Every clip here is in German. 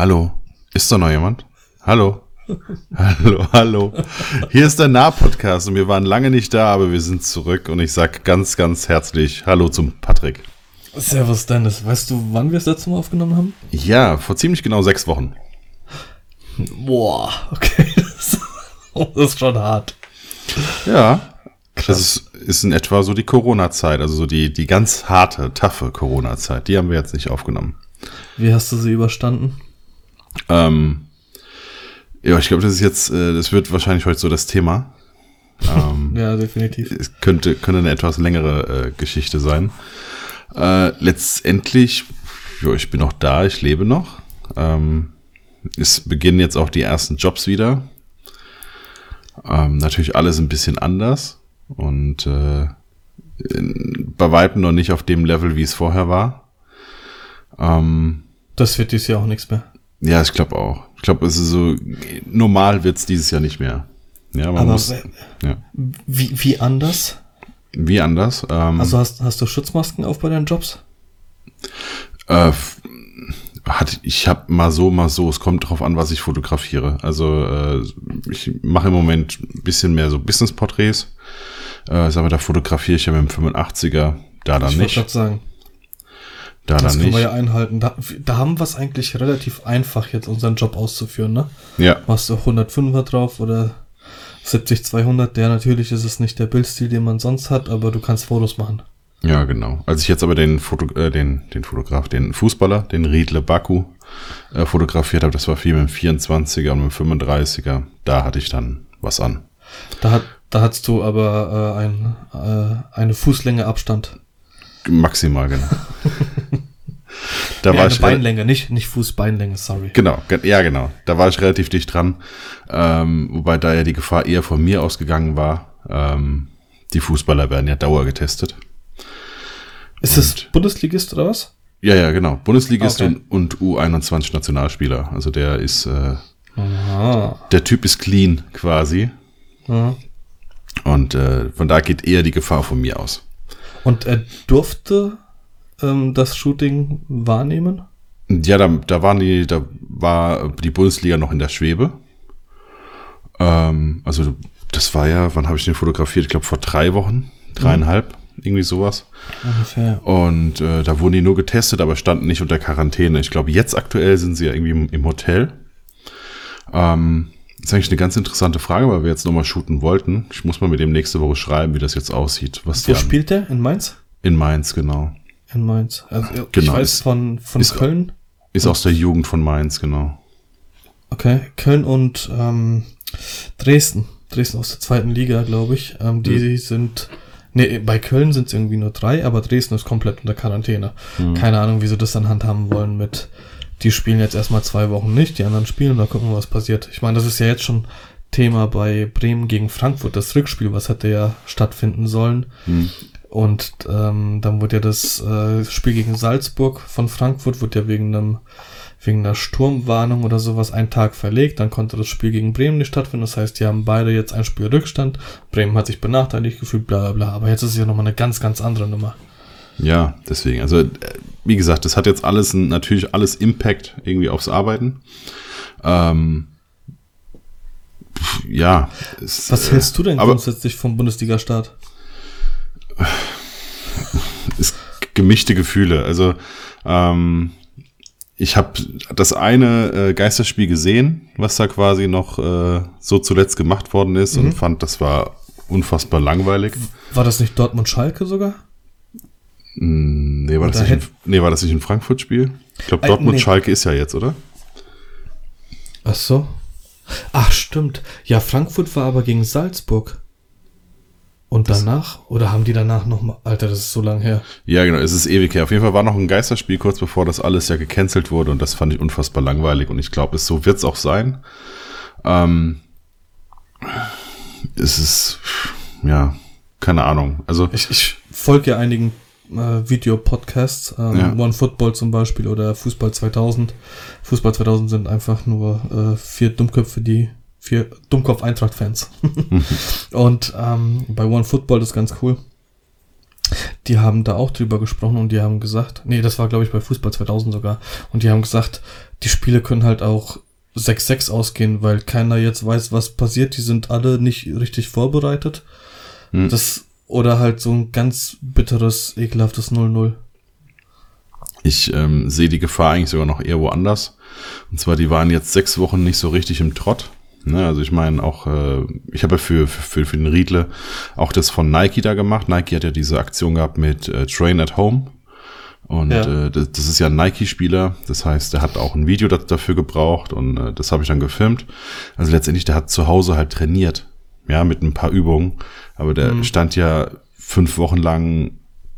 Hallo. Ist da noch jemand? Hallo. hallo, hallo. Hier ist der Nah-Podcast und wir waren lange nicht da, aber wir sind zurück und ich sag ganz, ganz herzlich Hallo zum Patrick. Servus Dennis. Weißt du, wann wir das letzte Mal aufgenommen haben? Ja, vor ziemlich genau sechs Wochen. Boah, okay. Das ist schon hart. Ja. Krass. Das ist, ist in etwa so die Corona-Zeit, also so die, die ganz harte, taffe Corona-Zeit. Die haben wir jetzt nicht aufgenommen. Wie hast du sie überstanden? Ähm, ja, ich glaube, das ist jetzt, äh, das wird wahrscheinlich heute so das Thema. Ähm, ja, definitiv. Es könnte, könnte eine etwas längere äh, Geschichte sein. Äh, letztendlich, ja, ich bin noch da, ich lebe noch. Ähm, es beginnen jetzt auch die ersten Jobs wieder. Ähm, natürlich alles ein bisschen anders und äh, in, bei weitem noch nicht auf dem Level, wie es vorher war. Ähm, das wird dieses Jahr auch nichts mehr. Ja, ich glaube auch. Ich glaube, es ist so, normal wird es dieses Jahr nicht mehr. Ja, man Aber muss, ja. wie, wie anders? Wie anders? Ähm, also hast, hast du Schutzmasken auf bei deinen Jobs? Äh, hat, ich habe mal so, mal so. Es kommt drauf an, was ich fotografiere. Also äh, ich mache im Moment ein bisschen mehr so Business-Porträts. Äh, sag mal, da fotografiere ich ja mit dem 85er, da dann ich nicht. Ich sagen. Da das dann können nicht. wir ja einhalten. Da, da haben wir es eigentlich relativ einfach, jetzt unseren Job auszuführen, ne? Ja. Machst du 105er drauf oder 70, 200? Der natürlich ist es nicht der Bildstil, den man sonst hat, aber du kannst Fotos machen. Ja, genau. Als ich jetzt aber den, Foto, äh, den, den Fotograf, den Fußballer, den Riedle Baku, äh, fotografiert habe, das war viel mit dem 24er und mit dem 35er. Da hatte ich dann was an. Da, hat, da hattest du aber äh, ein, äh, eine Fußlänge Abstand. Maximal, genau. da ja, war ich Beinlänge, nicht, nicht Fußbeinlänge, sorry. Genau, ja, genau. Da war ich relativ dicht dran. Ähm, wobei da ja die Gefahr eher von mir ausgegangen war. Ähm, die Fußballer werden ja Dauer getestet. Ist das Bundesligist oder was? Ja, ja, genau. Bundesligist okay. und, und U21 Nationalspieler. Also der ist, äh, der Typ ist clean quasi. Aha. Und äh, von da geht eher die Gefahr von mir aus. Und er durfte ähm, das Shooting wahrnehmen? Ja, da, da waren die, da war die Bundesliga noch in der Schwebe. Ähm, also das war ja, wann habe ich den fotografiert? Ich glaube vor drei Wochen, dreieinhalb. Mhm irgendwie sowas. Ungefähr. Und äh, da wurden die nur getestet, aber standen nicht unter Quarantäne. Ich glaube, jetzt aktuell sind sie ja irgendwie im, im Hotel. Ähm, das ist eigentlich eine ganz interessante Frage, weil wir jetzt nochmal shooten wollten. Ich muss mal mit dem nächste Woche schreiben, wie das jetzt aussieht. Was Wo spielt der? In Mainz? In Mainz, genau. In Mainz. Also, genau, ich weiß ist, von, von ist, Köln. Ist aus der Jugend von Mainz, genau. Okay, Köln und ähm, Dresden. Dresden aus der zweiten Liga, glaube ich. Ähm, die mhm. sind Nee, bei Köln sind es irgendwie nur drei, aber Dresden ist komplett unter Quarantäne. Mhm. Keine Ahnung, wie sie das dann handhaben wollen mit, die spielen jetzt erstmal zwei Wochen nicht, die anderen spielen, da gucken wir, was passiert. Ich meine, das ist ja jetzt schon Thema bei Bremen gegen Frankfurt, das Rückspiel, was hätte ja stattfinden sollen. Mhm. Und ähm, dann wurde ja das äh, Spiel gegen Salzburg von Frankfurt, wurde ja wegen einem wegen einer Sturmwarnung oder sowas einen Tag verlegt. Dann konnte das Spiel gegen Bremen nicht stattfinden. Das heißt, die haben beide jetzt ein Spiel Rückstand. Bremen hat sich benachteiligt gefühlt, bla bla bla. Aber jetzt ist es ja nochmal eine ganz, ganz andere Nummer. Ja, deswegen. Also, äh, wie gesagt, das hat jetzt alles natürlich alles Impact irgendwie aufs Arbeiten. Ähm, ja. Es, Was hältst du denn aber, grundsätzlich vom Bundesliga-Start? Ist gemischte Gefühle. Also, ähm, ich habe das eine äh, Geisterspiel gesehen, was da quasi noch äh, so zuletzt gemacht worden ist mhm. und fand, das war unfassbar langweilig. War das nicht Dortmund-Schalke sogar? Mm, nee, war das, nicht in, nee, war das nicht ein Frankfurt-Spiel? Ich glaube, Dortmund-Schalke nee. ist ja jetzt, oder? Ach so. Ach, stimmt. Ja, Frankfurt war aber gegen Salzburg. Und danach? Oder haben die danach nochmal? Alter, das ist so lang her. Ja, genau, es ist ewig her. Auf jeden Fall war noch ein Geisterspiel kurz bevor das alles ja gecancelt wurde und das fand ich unfassbar langweilig und ich glaube, so wird es auch sein. Ähm, es ist, ja, keine Ahnung. Also ich, ich folge ja einigen äh, Videopodcasts, ähm, ja. One Football zum Beispiel oder Fußball 2000. Fußball 2000 sind einfach nur äh, vier Dummköpfe, die für Dummkopf Eintracht-Fans. und ähm, bei One Football ist ganz cool. die haben da auch drüber gesprochen und die haben gesagt, nee, das war glaube ich bei Fußball 2000 sogar, und die haben gesagt, die Spiele können halt auch 6-6 ausgehen, weil keiner jetzt weiß, was passiert, die sind alle nicht richtig vorbereitet. Hm. Das, oder halt so ein ganz bitteres, ekelhaftes 0-0. Ich ähm, sehe die Gefahr eigentlich sogar noch eher woanders. Und zwar, die waren jetzt sechs Wochen nicht so richtig im Trott. Ne, also ich meine auch, äh, ich habe ja für, für, für den Riedle auch das von Nike da gemacht. Nike hat ja diese Aktion gehabt mit äh, Train at Home. Und ja. äh, das, das ist ja ein Nike-Spieler. Das heißt, der hat auch ein Video dafür gebraucht und äh, das habe ich dann gefilmt. Also letztendlich, der hat zu Hause halt trainiert. Ja, mit ein paar Übungen. Aber der mhm. stand ja fünf Wochen lang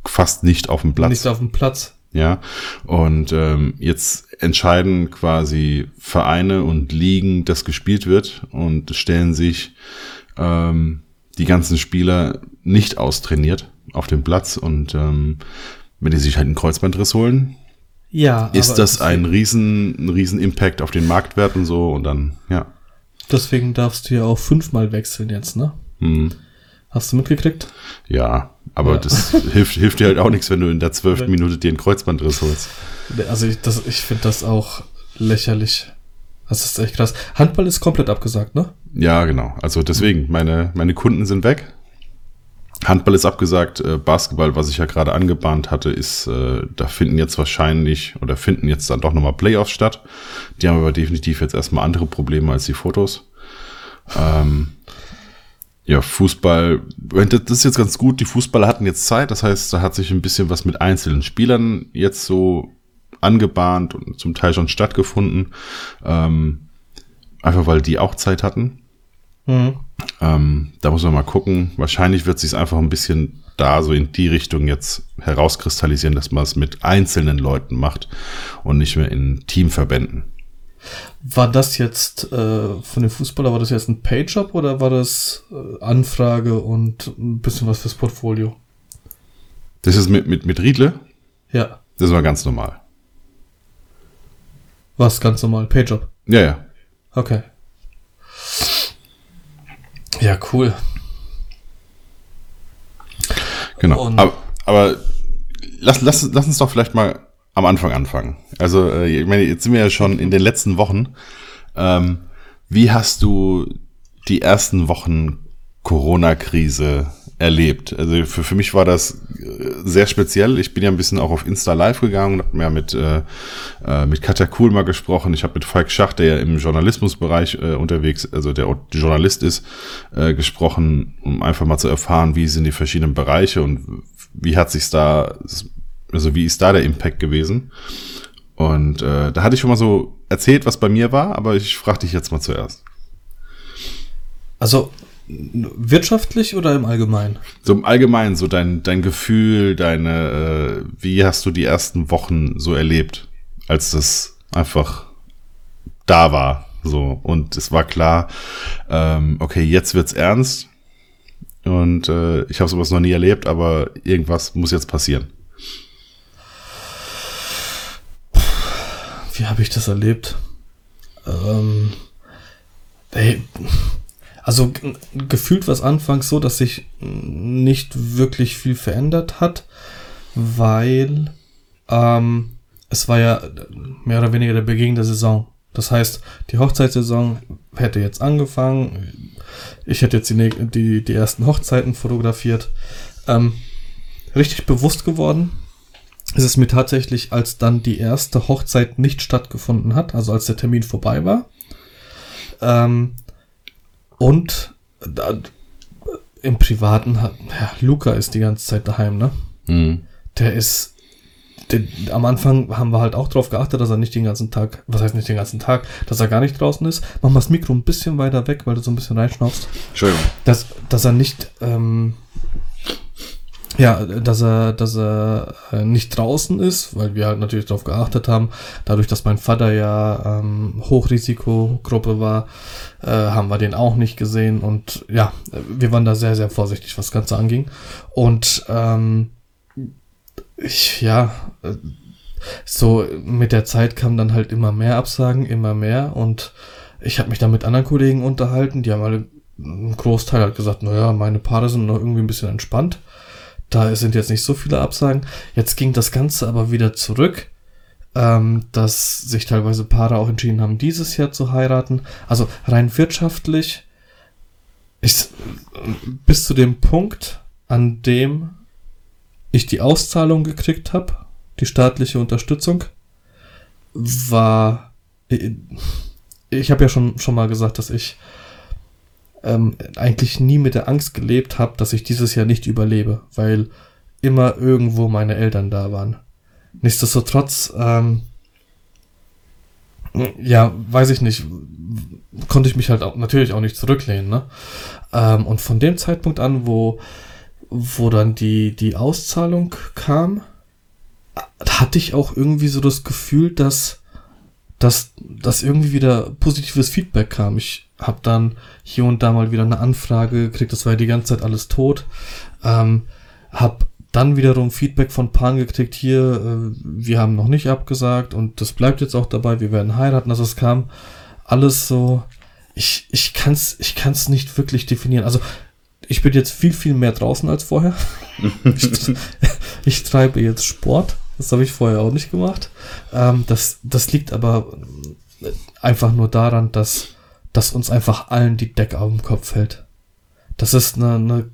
fast nicht auf dem Platz. Nicht auf dem Platz. Ja, und ähm, jetzt entscheiden quasi Vereine und Ligen, dass gespielt wird und stellen sich ähm, die ganzen Spieler nicht austrainiert auf dem Platz und ähm, wenn die sich halt einen Kreuzbandriss holen, ja, ist das ein riesen, ein riesen Impact auf den Marktwert und so und dann, ja. Deswegen darfst du ja auch fünfmal wechseln jetzt, ne? Hm. Hast du mitgekriegt? Ja, aber ja. das hilft, hilft dir halt auch nichts, wenn du in der zwölften Minute dir einen Kreuzbandriss holst. Also ich, das, ich finde das auch lächerlich. Das ist echt krass. Handball ist komplett abgesagt, ne? Ja, genau. Also deswegen, meine, meine Kunden sind weg. Handball ist abgesagt. Äh, Basketball, was ich ja gerade angebahnt hatte, ist, äh, da finden jetzt wahrscheinlich oder finden jetzt dann doch nochmal Playoffs statt. Die haben aber definitiv jetzt erstmal andere Probleme als die Fotos. Ähm, ja, Fußball, das ist jetzt ganz gut. Die Fußballer hatten jetzt Zeit, das heißt, da hat sich ein bisschen was mit einzelnen Spielern jetzt so angebahnt und zum Teil schon stattgefunden. Ähm, einfach weil die auch Zeit hatten. Mhm. Ähm, da muss man mal gucken. Wahrscheinlich wird sich einfach ein bisschen da so in die Richtung jetzt herauskristallisieren, dass man es mit einzelnen Leuten macht und nicht mehr in Teamverbänden. War das jetzt äh, von dem Fußballer, war das jetzt ein Payjob oder war das äh, Anfrage und ein bisschen was fürs Portfolio? Das ist mit, mit, mit Riedle? Ja. Das war ganz normal. Was ganz normal? Payjob? Ja, ja. Okay. Ja, cool. Genau. aber, aber lass, lass, lass uns doch vielleicht mal am Anfang anfangen. Also, äh, ich meine, jetzt sind wir ja schon in den letzten Wochen. Ähm, wie hast du die ersten Wochen Corona-Krise erlebt? Also für, für mich war das äh, sehr speziell. Ich bin ja ein bisschen auch auf Insta Live gegangen und habe mir mit, äh, äh, mit Katja Kuhl mal gesprochen. Ich habe mit Falk Schach, der ja im Journalismusbereich äh, unterwegs, also der Journalist ist, äh, gesprochen, um einfach mal zu erfahren, wie sind die verschiedenen Bereiche und wie hat sich da also wie ist da der Impact gewesen? Und äh, da hatte ich schon mal so erzählt, was bei mir war, aber ich frage dich jetzt mal zuerst. Also wirtschaftlich oder im Allgemeinen? So im Allgemeinen, so dein, dein Gefühl, deine, äh, wie hast du die ersten Wochen so erlebt, als das einfach da war? So, und es war klar, ähm, okay, jetzt wird's ernst. Und äh, ich habe sowas noch nie erlebt, aber irgendwas muss jetzt passieren. wie habe ich das erlebt? Ähm, ey, also gefühlt war es anfangs so, dass sich nicht wirklich viel verändert hat, weil ähm, es war ja mehr oder weniger der Beginn der Saison. Das heißt, die Hochzeitssaison hätte jetzt angefangen. Ich hätte jetzt die, die, die ersten Hochzeiten fotografiert. Ähm, richtig bewusst geworden, ist es mir tatsächlich, als dann die erste Hochzeit nicht stattgefunden hat, also als der Termin vorbei war. Ähm, und da, im Privaten hat, ja, Luca ist die ganze Zeit daheim, ne? Mhm. Der ist, der, am Anfang haben wir halt auch darauf geachtet, dass er nicht den ganzen Tag, was heißt nicht den ganzen Tag, dass er gar nicht draußen ist. Mach mal das Mikro ein bisschen weiter weg, weil du so ein bisschen reinschnaufst. Entschuldigung. Dass, dass er nicht, ähm, ja, dass er, dass er äh, nicht draußen ist, weil wir halt natürlich darauf geachtet haben. Dadurch, dass mein Vater ja ähm, Hochrisikogruppe war, äh, haben wir den auch nicht gesehen. Und ja, wir waren da sehr, sehr vorsichtig, was das Ganze anging. Und ähm, ich, ja, äh, so mit der Zeit kam dann halt immer mehr Absagen, immer mehr. Und ich habe mich da mit anderen Kollegen unterhalten, die haben alle, ein Großteil hat gesagt, naja, meine Paare sind noch irgendwie ein bisschen entspannt da sind jetzt nicht so viele Absagen. Jetzt ging das Ganze aber wieder zurück, ähm, dass sich teilweise Paare auch entschieden haben, dieses Jahr zu heiraten. Also rein wirtschaftlich ich, bis zu dem Punkt, an dem ich die Auszahlung gekriegt habe, die staatliche Unterstützung, war ich, habe ja schon schon mal gesagt, dass ich ähm, eigentlich nie mit der Angst gelebt habe, dass ich dieses Jahr nicht überlebe, weil immer irgendwo meine Eltern da waren. Nichtsdestotrotz, ähm, ja, weiß ich nicht, konnte ich mich halt auch, natürlich auch nicht zurücklehnen, ne? Ähm, und von dem Zeitpunkt an, wo, wo dann die, die Auszahlung kam, hatte ich auch irgendwie so das Gefühl, dass, dass, dass irgendwie wieder positives Feedback kam. Ich habe dann hier und da mal wieder eine Anfrage gekriegt, das war ja die ganze Zeit alles tot. Ähm, hab dann wiederum Feedback von Pan gekriegt, hier, äh, wir haben noch nicht abgesagt und das bleibt jetzt auch dabei, wir werden heiraten. Also es kam alles so, ich, ich kann's, ich kann's nicht wirklich definieren. Also ich bin jetzt viel, viel mehr draußen als vorher. ich, ich, treibe jetzt Sport. Das habe ich vorher auch nicht gemacht. Ähm, das, das liegt aber einfach nur daran, dass dass uns einfach allen die Decke auf den Kopf fällt. Das ist eine, eine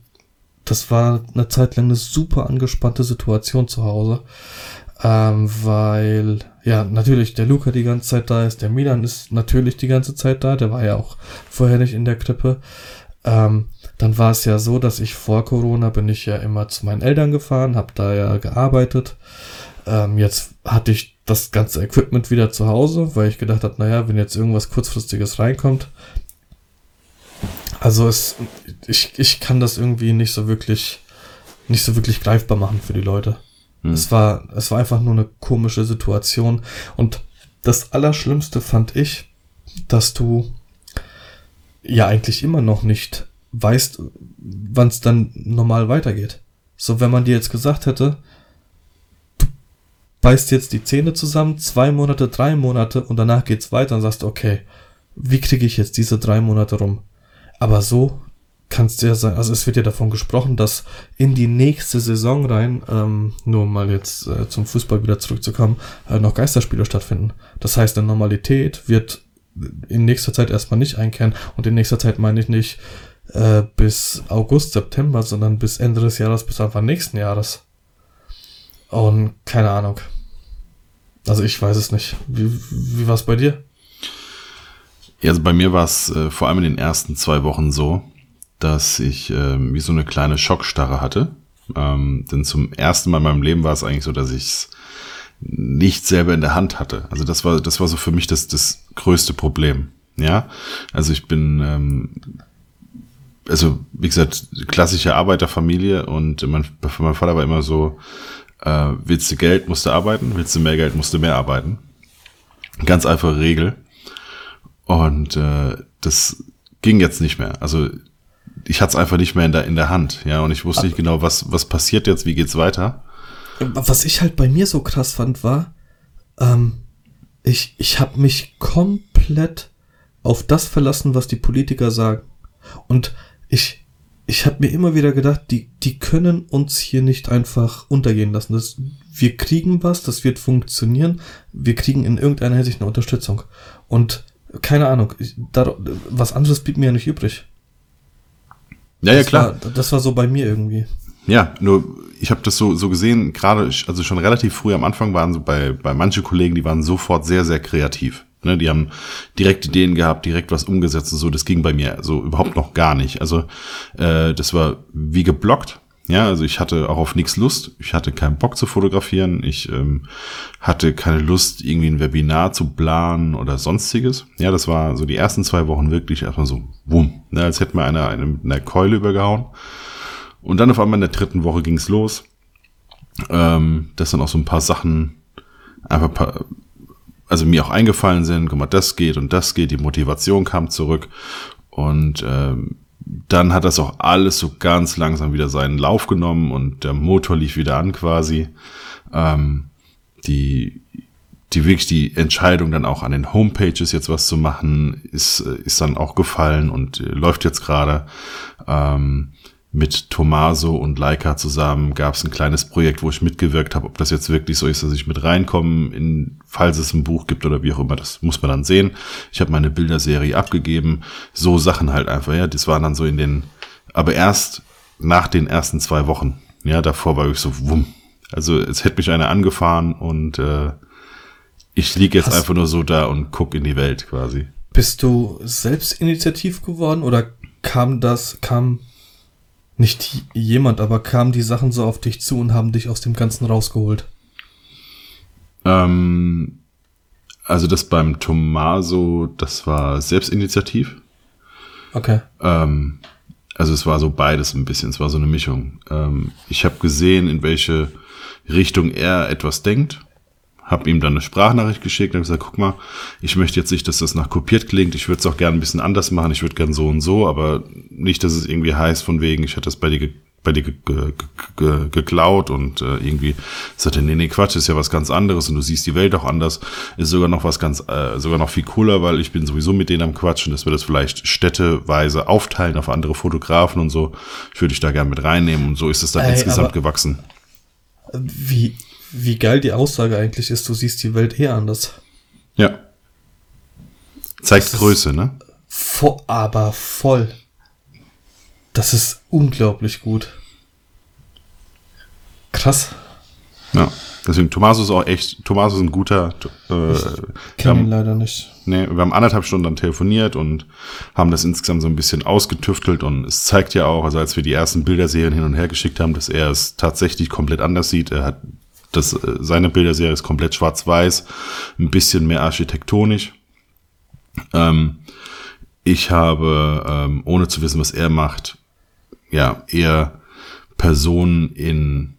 das war eine Zeit lang eine super angespannte Situation zu Hause, ähm, weil ja natürlich der Luca die ganze Zeit da ist, der Milan ist natürlich die ganze Zeit da, der war ja auch vorher nicht in der Krippe. Ähm, dann war es ja so, dass ich vor Corona bin ich ja immer zu meinen Eltern gefahren, habe da ja gearbeitet. Ähm, jetzt hatte ich das ganze Equipment wieder zu Hause, weil ich gedacht habe, naja, wenn jetzt irgendwas kurzfristiges reinkommt. Also es, ich, ich kann das irgendwie nicht so wirklich, nicht so wirklich greifbar machen für die Leute. Hm. Es war, es war einfach nur eine komische Situation. Und das Allerschlimmste fand ich, dass du ja eigentlich immer noch nicht weißt, wann es dann normal weitergeht. So, wenn man dir jetzt gesagt hätte, beißt jetzt die Zähne zusammen, zwei Monate, drei Monate und danach geht's weiter und sagst, okay, wie kriege ich jetzt diese drei Monate rum? Aber so kannst du ja sagen, also es wird ja davon gesprochen, dass in die nächste Saison rein, ähm, nur mal jetzt äh, zum Fußball wieder zurückzukommen, äh, noch Geisterspiele stattfinden. Das heißt, eine Normalität wird in nächster Zeit erstmal nicht einkehren und in nächster Zeit meine ich nicht äh, bis August, September, sondern bis Ende des Jahres, bis Anfang nächsten Jahres. Und keine Ahnung. Also ich weiß es nicht. Wie, wie war es bei dir? Ja, also bei mir war es äh, vor allem in den ersten zwei Wochen so, dass ich äh, wie so eine kleine Schockstarre hatte. Ähm, denn zum ersten Mal in meinem Leben war es eigentlich so, dass ich es nicht selber in der Hand hatte. Also das war, das war so für mich das, das größte Problem. Ja, also ich bin, ähm, also wie gesagt, klassische Arbeiterfamilie und mein, mein Vater war immer so, äh, willst du Geld, musst du arbeiten. Willst du mehr Geld, musst du mehr arbeiten. Ganz einfache Regel. Und äh, das ging jetzt nicht mehr. Also ich hatte es einfach nicht mehr in der, in der Hand. Ja, und ich wusste nicht genau, was, was passiert jetzt, wie geht's weiter. Was ich halt bei mir so krass fand, war, ähm, ich, ich habe mich komplett auf das verlassen, was die Politiker sagen. Und ich, ich habe mir immer wieder gedacht, die, die können uns hier nicht einfach untergehen lassen. Das, wir kriegen was, das wird funktionieren. Wir kriegen in irgendeiner Hinsicht eine Unterstützung. Und keine Ahnung, ich, da, was anderes blieb mir ja nicht übrig. Ja, das ja, klar. War, das war so bei mir irgendwie. Ja, nur ich habe das so, so gesehen, gerade, also schon relativ früh am Anfang waren so bei, bei manche Kollegen, die waren sofort sehr, sehr kreativ. Ne, die haben direkt Ideen gehabt, direkt was umgesetzt und so. Das ging bei mir so überhaupt noch gar nicht. Also äh, das war wie geblockt. Ja, also ich hatte auch auf nichts Lust. Ich hatte keinen Bock zu fotografieren. Ich ähm, hatte keine Lust, irgendwie ein Webinar zu planen oder sonstiges. Ja, das war so die ersten zwei Wochen wirklich erstmal so, wumm, ne, als hätte mir einer eine, mit einer Keule übergehauen. Und dann auf einmal in der dritten Woche ging's los. Ähm, dass dann auch so ein paar Sachen einfach paar, also mir auch eingefallen sind, guck mal, das geht und das geht, die Motivation kam zurück und ähm, dann hat das auch alles so ganz langsam wieder seinen Lauf genommen und der Motor lief wieder an quasi. Ähm, die, die wirklich die Entscheidung dann auch an den Homepages jetzt was zu machen, ist, ist dann auch gefallen und äh, läuft jetzt gerade. Ähm, mit Tomaso und Leica zusammen gab es ein kleines Projekt, wo ich mitgewirkt habe. Ob das jetzt wirklich so ist, dass ich mit reinkomme, in, falls es ein Buch gibt oder wie auch immer, das muss man dann sehen. Ich habe meine Bilderserie abgegeben. So Sachen halt einfach, ja. Das waren dann so in den, aber erst nach den ersten zwei Wochen. Ja, davor war ich so, wumm. Also es hätte mich einer angefahren und äh, ich liege jetzt Hast einfach nur so da und guck in die Welt quasi. Bist du selbst initiativ geworden oder kam das, kam nicht jemand, aber kamen die Sachen so auf dich zu und haben dich aus dem Ganzen rausgeholt? Ähm, also das beim Tomaso, das war Selbstinitiativ. Okay. Ähm, also es war so beides ein bisschen, es war so eine Mischung. Ähm, ich habe gesehen, in welche Richtung er etwas denkt habe ihm dann eine Sprachnachricht geschickt und gesagt, guck mal, ich möchte jetzt nicht, dass das nach kopiert klingt, ich würde es auch gerne ein bisschen anders machen, ich würde gern so und so, aber nicht, dass es irgendwie heißt von wegen, ich hätte das bei dir bei dir ge ge ge geklaut und äh, irgendwie sagte, nee, nee, Quatsch, ist ja was ganz anderes und du siehst die Welt auch anders, ist sogar noch was ganz, äh, sogar noch viel cooler, weil ich bin sowieso mit denen am Quatschen, dass wir das vielleicht städteweise aufteilen auf andere Fotografen und so. Ich würde dich da gerne mit reinnehmen und so ist es dann Ey, insgesamt gewachsen. Wie, wie geil die Aussage eigentlich ist, du siehst die Welt eher anders. Ja. Zeigt das Größe, ne? Vo aber voll. Das ist unglaublich gut. Krass. Ja. Deswegen, Thomas ist auch echt, Thomas ist ein guter. Äh, ich kenne ihn leider nicht. Nee, wir haben anderthalb Stunden dann telefoniert und haben das insgesamt so ein bisschen ausgetüftelt und es zeigt ja auch, also als wir die ersten Bilderserien hin und her geschickt haben, dass er es tatsächlich komplett anders sieht. Er hat das, äh, seine Bilderserie ist komplett schwarz-weiß, ein bisschen mehr architektonisch. Ähm, ich habe, ähm, ohne zu wissen, was er macht, ja, eher Personen in,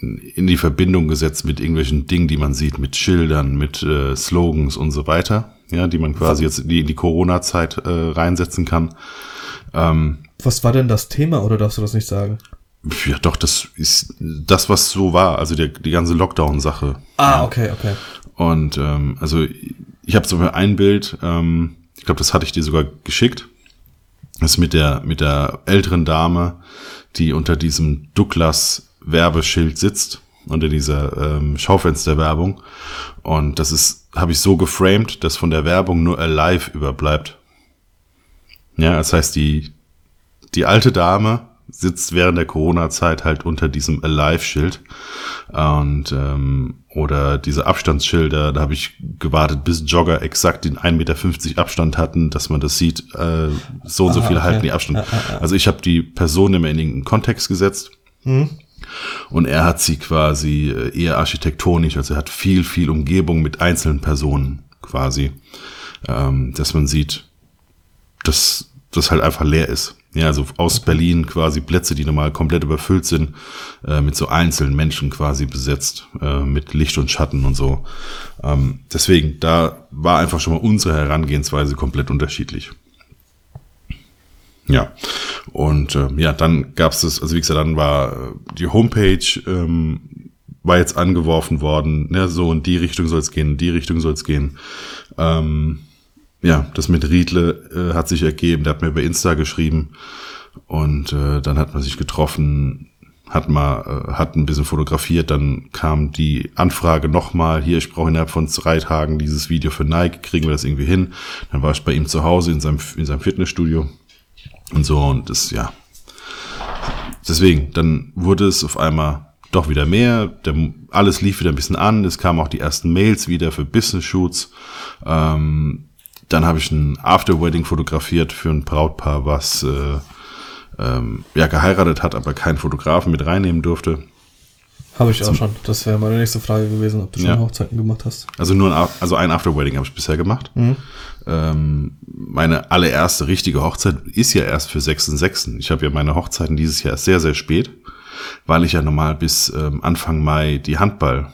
in, in die Verbindung gesetzt mit irgendwelchen Dingen, die man sieht, mit Schildern, mit äh, Slogans und so weiter, ja, die man quasi jetzt in die, die Corona-Zeit äh, reinsetzen kann. Ähm, was war denn das Thema oder darfst du das nicht sagen? Ja, doch, das ist das, was so war, also der, die ganze Lockdown-Sache. Ah, ja. okay, okay. Und ähm, also ich habe zum ein Bild, ähm, ich glaube, das hatte ich dir sogar geschickt. Das ist mit der, mit der älteren Dame, die unter diesem Douglas-Werbeschild sitzt, unter dieser ähm, Schaufensterwerbung. Und das ist, habe ich so geframed, dass von der Werbung nur Alive überbleibt. Ja, das heißt, die, die alte Dame sitzt während der Corona-Zeit halt unter diesem Alive-Schild. Und ähm, oder diese Abstandsschilder, da habe ich gewartet, bis Jogger exakt den 1,50 Meter Abstand hatten, dass man das sieht, äh, so und so Aha, viel okay. halten die Abstand. Ja, ja, ja. Also ich habe die Person immer in irgendeinen Kontext gesetzt. Hm. Und er hat sie quasi äh, eher architektonisch, also er hat viel, viel Umgebung mit einzelnen Personen quasi, ähm, dass man sieht, dass das halt einfach leer ist. Ja, also aus Berlin quasi Plätze, die normal komplett überfüllt sind, äh, mit so einzelnen Menschen quasi besetzt, äh, mit Licht und Schatten und so. Ähm, deswegen, da war einfach schon mal unsere Herangehensweise komplett unterschiedlich. Ja, und äh, ja, dann gab's das, also wie gesagt, dann war äh, die Homepage ähm, war jetzt angeworfen worden, ne, so in die Richtung soll es gehen, in die Richtung soll es gehen. Ähm, ja, das mit Riedle äh, hat sich ergeben. Der hat mir bei Insta geschrieben und äh, dann hat man sich getroffen, hat mal, äh, hat ein bisschen fotografiert. Dann kam die Anfrage nochmal, hier, ich brauche innerhalb von drei Tagen dieses Video für Nike, kriegen wir das irgendwie hin? Dann war ich bei ihm zu Hause in seinem, in seinem Fitnessstudio und so und das, ja. Deswegen, dann wurde es auf einmal doch wieder mehr. Der, alles lief wieder ein bisschen an. Es kamen auch die ersten Mails wieder für Business-Shoots. Ähm, dann habe ich ein After-Wedding fotografiert für ein Brautpaar, was äh, ähm, ja geheiratet hat, aber keinen Fotografen mit reinnehmen durfte. Habe ich auch schon. Das wäre meine nächste Frage gewesen, ob du schon ja. Hochzeiten gemacht hast. Also nur ein, also ein After-Wedding habe ich bisher gemacht. Mhm. Ähm, meine allererste richtige Hochzeit ist ja erst für 6.6. Ich habe ja meine Hochzeiten dieses Jahr sehr, sehr spät, weil ich ja normal bis ähm, Anfang Mai die Handball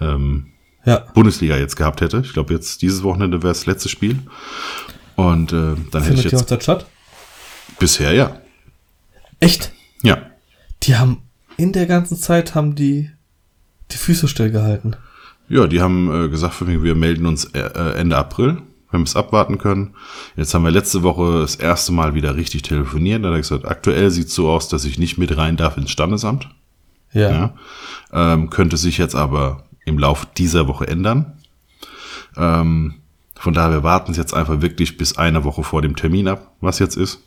ähm, ja. Bundesliga jetzt gehabt hätte. Ich glaube, jetzt dieses Wochenende wäre das letzte Spiel. Und äh, dann Findet hätte ich jetzt. Die Hochzeit statt? Bisher ja. Echt? Ja. Die haben in der ganzen Zeit haben die die Füße stillgehalten. Ja, die haben äh, gesagt, für mich, wir melden uns äh, Ende April, wenn wir es abwarten können. Jetzt haben wir letzte Woche das erste Mal wieder richtig telefoniert. Da hat er gesagt, aktuell sieht es so aus, dass ich nicht mit rein darf ins Standesamt. Ja. Ja. Ähm, könnte sich jetzt aber im Lauf dieser Woche ändern. Ähm, von daher, wir warten es jetzt einfach wirklich bis eine Woche vor dem Termin ab, was jetzt ist.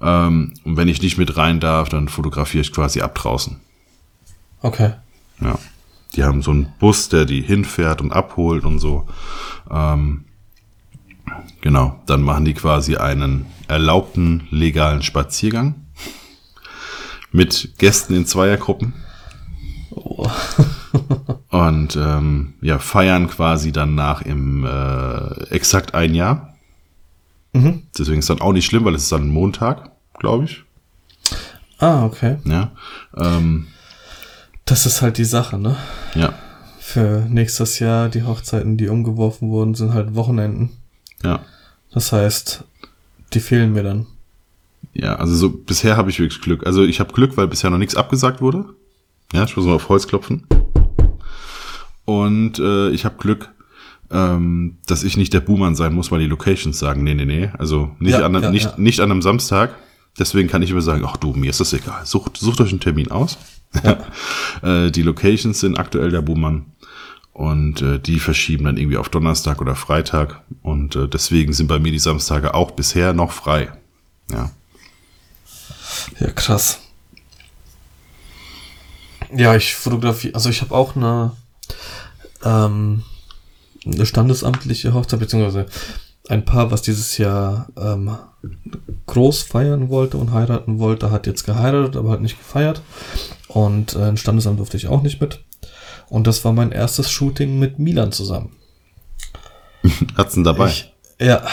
Ähm, und wenn ich nicht mit rein darf, dann fotografiere ich quasi ab draußen. Okay. Ja. Die haben so einen Bus, der die hinfährt und abholt und so. Ähm, genau. Dann machen die quasi einen erlaubten legalen Spaziergang mit Gästen in Zweiergruppen. Oh. Und ähm, ja, feiern quasi danach im äh, exakt ein Jahr. Mhm. Deswegen ist dann auch nicht schlimm, weil es ist dann Montag, glaube ich. Ah, okay. Ja. Ähm, Das ist halt die Sache, ne? ja. Für nächstes Jahr, die Hochzeiten, die umgeworfen wurden, sind halt Wochenenden. Ja. Das heißt, die fehlen mir dann. Ja, also so bisher habe ich wirklich Glück. Also ich habe Glück, weil bisher noch nichts abgesagt wurde. Ja, ich muss mal auf Holz klopfen. Und äh, ich habe Glück, ähm, dass ich nicht der Buhmann sein muss, weil die Locations sagen, nee, nee, nee. Also nicht, Ja, an, einem- ja, nicht, ja. nicht an einem Samstag. Deswegen kann ich immer sagen, ach du, mir ist das egal. Sucht, sucht euch einen Termin aus. äh, die Locations sind aktuell der Buhmann. Und äh, die verschieben dann irgendwie auf Donnerstag oder Freitag. Und äh, deswegen sind bei mir die Samstage auch bisher noch frei. Ja. Ja, krass. Ja, ich fotografiere, also ich habe auch eine, ähm, eine standesamtliche Hochzeit, beziehungsweise ein Paar, was dieses Jahr ähm, groß feiern wollte und heiraten wollte, hat jetzt geheiratet, aber hat nicht gefeiert. Und äh, ein Standesamt durfte ich auch nicht mit. Und das war mein erstes Shooting mit Milan zusammen. Hat's denn dabei? Ich, ja,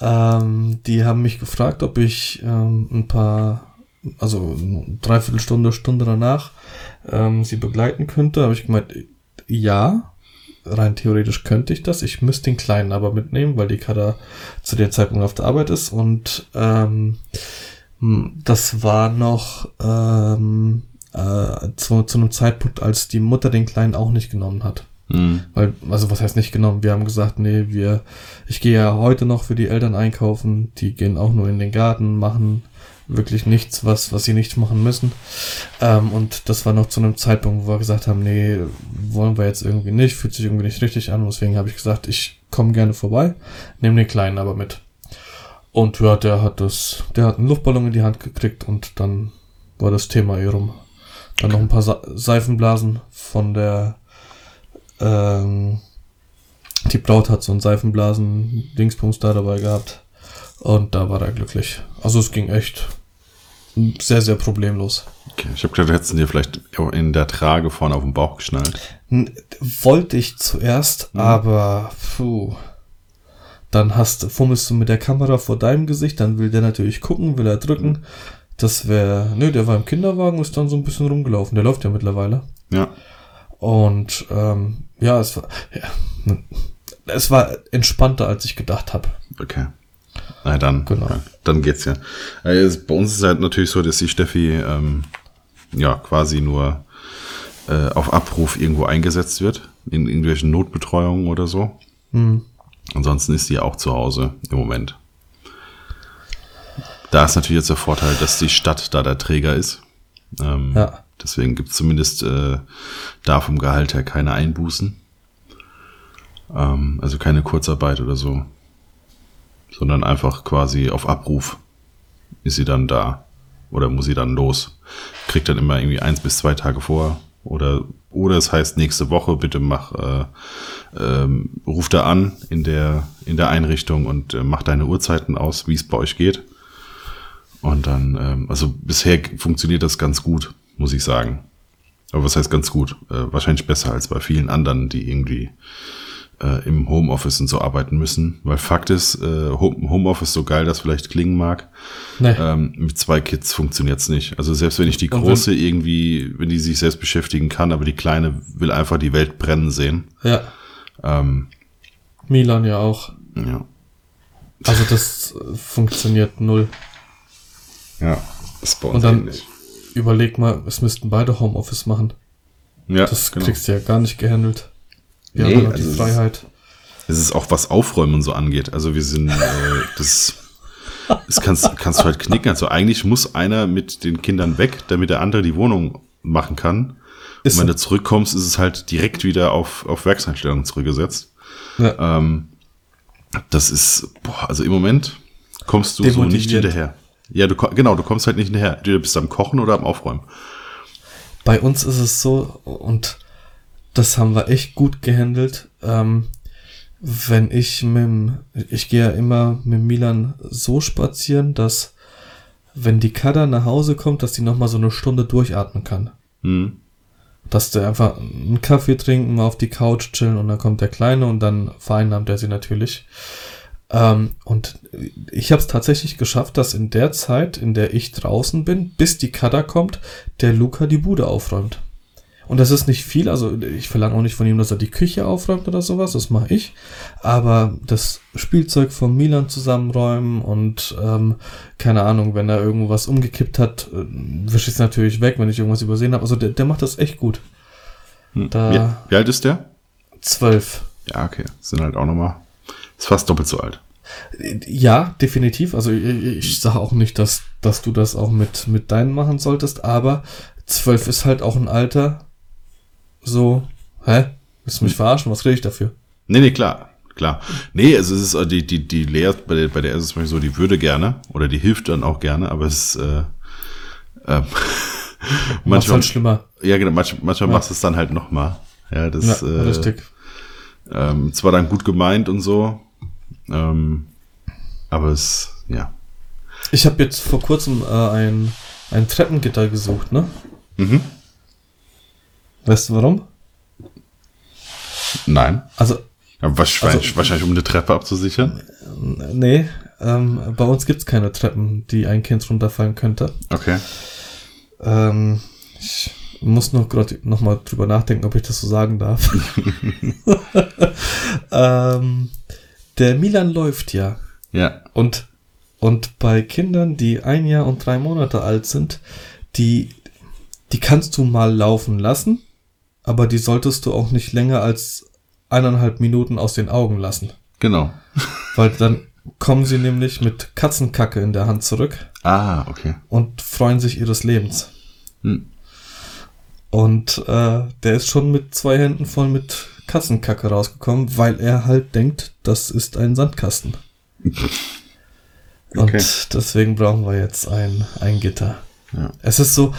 ähm, die haben mich gefragt, ob ich ähm, ein paar, also eine Dreiviertelstunde, Stunde danach ähm, sie begleiten könnte. Habe ich gemeint, ja, rein theoretisch könnte ich das. Ich müsste den Kleinen aber mitnehmen, weil die Kada zu dem Zeitpunkt auf der Arbeit ist. Und ähm, m, das war noch ähm, äh, zu, zu einem Zeitpunkt, als die Mutter den Kleinen auch nicht genommen hat. Hm. Weil, also was heißt nicht genommen? Wir haben gesagt, nee, wir, ich gehe ja heute noch für die Eltern einkaufen, die gehen auch nur in den Garten, machen wirklich nichts, was, was sie nicht machen müssen. Ähm, und das war noch zu einem Zeitpunkt, wo wir gesagt haben, nee, wollen wir jetzt irgendwie nicht, fühlt sich irgendwie nicht richtig an. Und deswegen habe ich gesagt, ich komme gerne vorbei, nehme den Kleinen aber mit. Und ja, der hat das, der hat einen Luftballon in die Hand gekriegt und dann war das Thema eh rum. Dann noch ein paar Seifenblasen von der ähm, die Braut hat so einen Seifenblasen-Dingsbums da dabei gehabt. Und da war er glücklich. Also es ging echt sehr, sehr problemlos. Okay, ich habe gedacht, du hättest ihn dir vielleicht in der Trage vorne auf den Bauch geschnallt. Wollte ich zuerst, aber puh. Dann hast, fummelst du mit der Kamera vor deinem Gesicht, dann will der natürlich gucken, will er drücken. Das wäre, nö, der war im Kinderwagen, ist dann so ein bisschen rumgelaufen. Der läuft ja mittlerweile. Ja. Und ähm, ja, es war, ja, es war entspannter, als ich gedacht habe. Okay. Na dann, Genau. ja, dann geht's ja. Äh, Bei uns ist es halt natürlich so, dass die Steffi ähm, ja quasi nur äh, auf Abruf irgendwo eingesetzt wird, in irgendwelchen Notbetreuungen oder so. Hm. Ansonsten ist sie auch zu Hause im Moment. Da ist natürlich jetzt der Vorteil, dass die Stadt da der Träger ist. Ähm, Ja. Deswegen gibt es zumindest äh, da vom Gehalt her keine Einbußen. Ähm, also keine Kurzarbeit oder so. Sondern einfach quasi auf Abruf ist sie dann da. Oder muss sie dann los. Kriegt dann immer irgendwie eins bis zwei Tage vor. Oder, oder es heißt nächste Woche, bitte mach, äh, ähm, ruf da an in der, in der Einrichtung und äh, mach deine Uhrzeiten aus, wie es bei euch geht. Und dann, ähm, also bisher funktioniert das ganz gut, muss ich sagen. Aber was heißt ganz gut? Äh, wahrscheinlich besser als bei vielen anderen, die irgendwie äh, im Homeoffice und so arbeiten müssen. Weil Fakt ist, äh, Home- Homeoffice, so geil das vielleicht klingen mag, Nee. ähm, mit zwei Kids funktioniert's nicht. Also selbst wenn ich die Und wenn- Große irgendwie, wenn die sich selbst beschäftigen kann, aber die Kleine will einfach die Welt brennen sehen. Ja. Ähm, Milan ja auch. ja. Also das äh, funktioniert null. Ja, ist bei Und dann überleg mal, es müssten beide Homeoffice machen. Ja, Das genau. kriegst du ja gar nicht gehandelt. Wir Nee, haben ja noch also die Freiheit. Es ist auch was Aufräumen und so angeht. Also wir sind, äh, das, das kannst, kannst du halt knicken. Also eigentlich muss einer mit den Kindern weg, damit der andere die Wohnung machen kann. Ist und wenn so. du zurückkommst, ist es halt direkt wieder auf, auf Werkseinstellungen zurückgesetzt. Ja. Ähm, das ist, boah, also im Moment kommst du so nicht hinterher. Ja, du, genau, du kommst halt nicht hinterher. Du bist am Kochen oder am Aufräumen. Bei uns ist es so, und das haben wir echt gut gehandelt. Ähm, wenn ich mit, dem- ich gehe ja immer mit Milan so spazieren, dass wenn die Kada nach Hause kommt, dass die nochmal so eine Stunde durchatmen kann. Hm. Dass der einfach einen Kaffee trinken, mal auf die Couch chillen und dann kommt der Kleine und dann vereinnahmt er sie natürlich. Ähm, und ich habe es tatsächlich geschafft, dass in der Zeit, in der ich draußen bin, bis die Kada kommt, der Luca die Bude aufräumt. Und das ist nicht viel, also ich verlange auch nicht von ihm, dass er die Küche aufräumt oder sowas, das mache ich. Aber das Spielzeug von Milan zusammenräumen und ähm, keine Ahnung, wenn er irgendwas umgekippt hat, äh, wische ich es natürlich weg, wenn ich irgendwas übersehen habe. Also der, der macht das echt gut. Hm. Da- Wie, wie alt ist der? Zwölf. Ja, okay. Sind halt auch nochmal. Ist fast doppelt so alt. Ja, definitiv. Also ich, sage auch nicht, dass, dass du das auch mit, mit deinen machen solltest, aber zwölf ist halt auch ein Alter. So, hä? Willst du mich verarschen? Was kriege ich dafür? Nee, nee, klar. Klar. Nee, also es ist die, die, die Lea, bei der, bei der ist es manchmal so, die würde gerne oder die hilft dann auch gerne, aber es ist äh, äh, manchmal, halt schlimmer. ja genau, manchmal, manchmal Ja. machst du es dann halt nochmal. Ja, das Ja, äh, richtig. ähm, zwar dann gut gemeint und so, ähm, aber es, ja. Ich habe jetzt vor kurzem äh, ein, ein Treppengitter gesucht, ne? Mhm. Weißt du warum? Nein. Also, Aber wahrscheinlich, Also- wahrscheinlich um eine Treppe abzusichern. nee, ähm, bei uns gibt's keine Treppen, die ein Kind runterfallen könnte. Okay. Ähm, ich muss noch gerade noch mal drüber nachdenken, ob ich das so sagen darf. ähm, der Milan läuft ja. Ja. Und, und bei Kindern, die ein Jahr und drei Monate alt sind, die, die kannst du mal laufen lassen, aber die solltest du auch nicht länger als eineinhalb Minuten aus den Augen lassen. Genau. Weil dann kommen sie nämlich mit Katzenkacke in der Hand zurück Ah, okay. und freuen sich ihres Lebens. Hm. Und äh, der ist schon mit zwei Händen voll mit Katzenkacke rausgekommen, weil er halt denkt, das ist ein Sandkasten. Okay. Und deswegen brauchen wir jetzt ein, ein Gitter. Ja. Es ist so,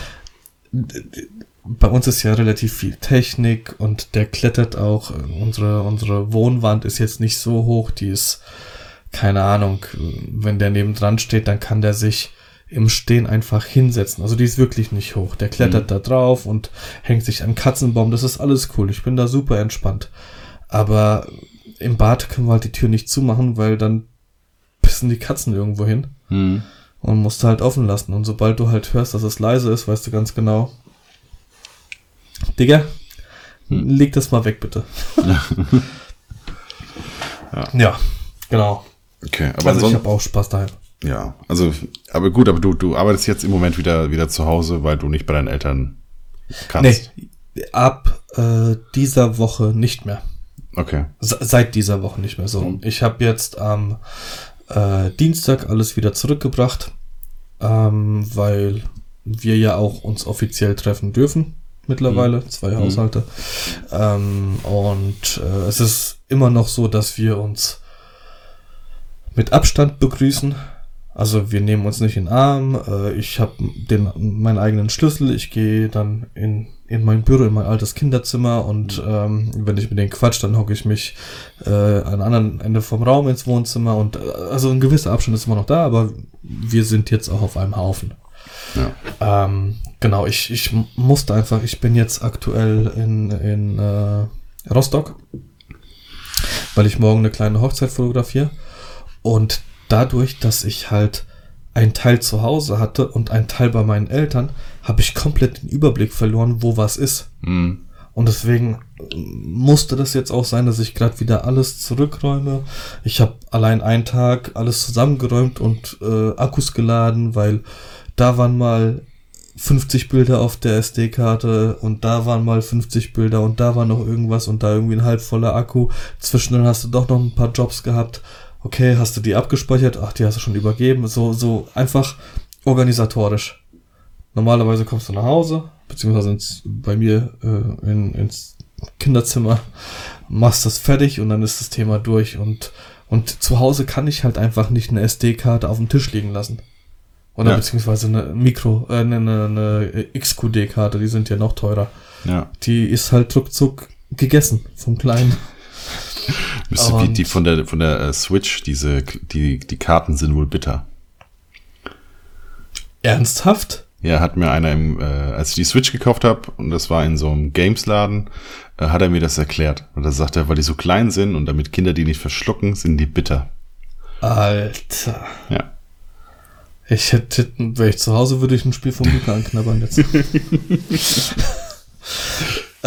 bei uns ist ja relativ viel Technik und der klettert auch. Unsere, unsere Wohnwand ist jetzt nicht so hoch, die ist, keine Ahnung, wenn der nebendran steht, dann kann der sich im Stehen einfach hinsetzen. Also die ist wirklich nicht hoch. Der klettert Mhm. da drauf und hängt sich an Katzenbaum. Das ist alles cool. Ich bin da super entspannt. Aber im Bad können wir halt die Tür nicht zumachen, weil dann pissen die Katzen irgendwo hin Hm. und musst du halt offen lassen. Und sobald du halt hörst, dass es leise ist, weißt du ganz genau. Digga, Hm. leg das mal weg, bitte. Ja. ja, genau. Okay, aber also ich habe auch Spaß daheim. Ja, also, aber gut, aber du, du arbeitest jetzt im Moment wieder, wieder zu Hause, weil du nicht bei deinen Eltern kannst. Nee, ab äh, dieser Woche nicht mehr. Okay. Se- Seit dieser Woche nicht mehr so. Mhm. Ich habe jetzt am äh, Dienstag alles wieder zurückgebracht, ähm, weil wir ja auch uns offiziell treffen dürfen mittlerweile, zwei Haushalte. Ähm, und äh, es ist immer noch so, dass wir uns mit Abstand begrüßen. Also wir nehmen uns nicht in den Arm. Äh, ich habe meinen eigenen Schlüssel. Ich gehe dann in, in mein Büro, in mein altes Kinderzimmer und ähm, wenn ich mit denen quatsch, dann hocke ich mich äh, an anderen Ende vom Raum ins Wohnzimmer und äh, also ein gewisser Abstand ist immer noch da, aber wir sind jetzt auch auf einem Haufen. Ja. Ähm, genau, ich, ich musste einfach, ich bin jetzt aktuell in, in äh, Rostock, weil ich morgen eine kleine Hochzeit fotografiere. Und dadurch, dass ich halt einen Teil zu Hause hatte und einen Teil bei meinen Eltern, habe ich komplett den Überblick verloren, wo was ist. Hm. Und deswegen äh, musste das jetzt auch sein, dass ich gerade wieder alles zurückräume. Ich habe allein einen Tag alles zusammengeräumt und äh, Akkus geladen, weil da waren mal 50 Bilder auf der SD-Karte und da waren mal 50 Bilder und da war noch irgendwas und da irgendwie ein halb voller Akku. Zwischendrin hast du doch noch ein paar Jobs gehabt. Okay, hast du die abgespeichert? Ach, die hast du schon übergeben. So, so einfach organisatorisch. Normalerweise kommst du nach Hause, beziehungsweise ins, bei mir äh, in, ins Kinderzimmer, machst das fertig und dann ist das Thema durch. Und, und zu Hause kann ich halt einfach nicht eine SD-Karte auf dem Tisch liegen lassen. Oder Ja. beziehungsweise eine Mikro, äh, eine, eine, eine XQD-Karte, die sind ja noch teurer. Ja. Die ist halt ruckzuck gegessen vom Kleinen. Müsste wie die von der von der äh, Switch, diese die die Karten sind wohl bitter. Ernsthaft? Ja, hat mir einer im, äh, als ich die Switch gekauft habe und das war in so einem Games-Laden, äh, hat er mir das erklärt. Und da sagt er, weil die so klein sind und damit Kinder die nicht verschlucken, sind die bitter. Alter. Ja. Ich hätte, wäre ich zu Hause, würde ich ein Spiel vom Luca anknabbern jetzt.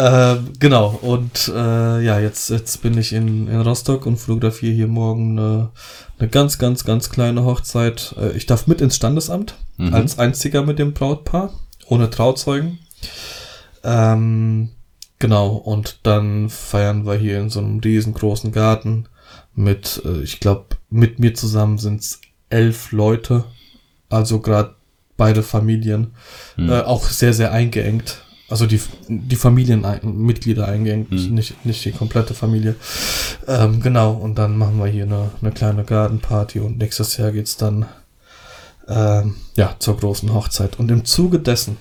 ähm, genau, und äh, ja, jetzt, jetzt bin ich in, in Rostock und fotografiere hier morgen eine, eine ganz, ganz, ganz kleine Hochzeit. Äh, ich darf mit ins Standesamt, Mhm. als einziger mit dem Brautpaar, ohne Trauzeugen. Ähm, genau, und dann feiern wir hier in so einem riesengroßen Garten mit, äh, ich glaube, mit mir zusammen sind's elf Leute, also gerade beide Familien, Hm. äh, auch sehr, sehr eingeengt. Also die, die Familienmitglieder eingeengt, Hm. nicht, nicht die komplette Familie. Ähm, genau, und dann machen wir hier eine, eine kleine Gartenparty und nächstes Jahr geht's dann ähm, ja, zur großen Hochzeit. Und im Zuge dessen,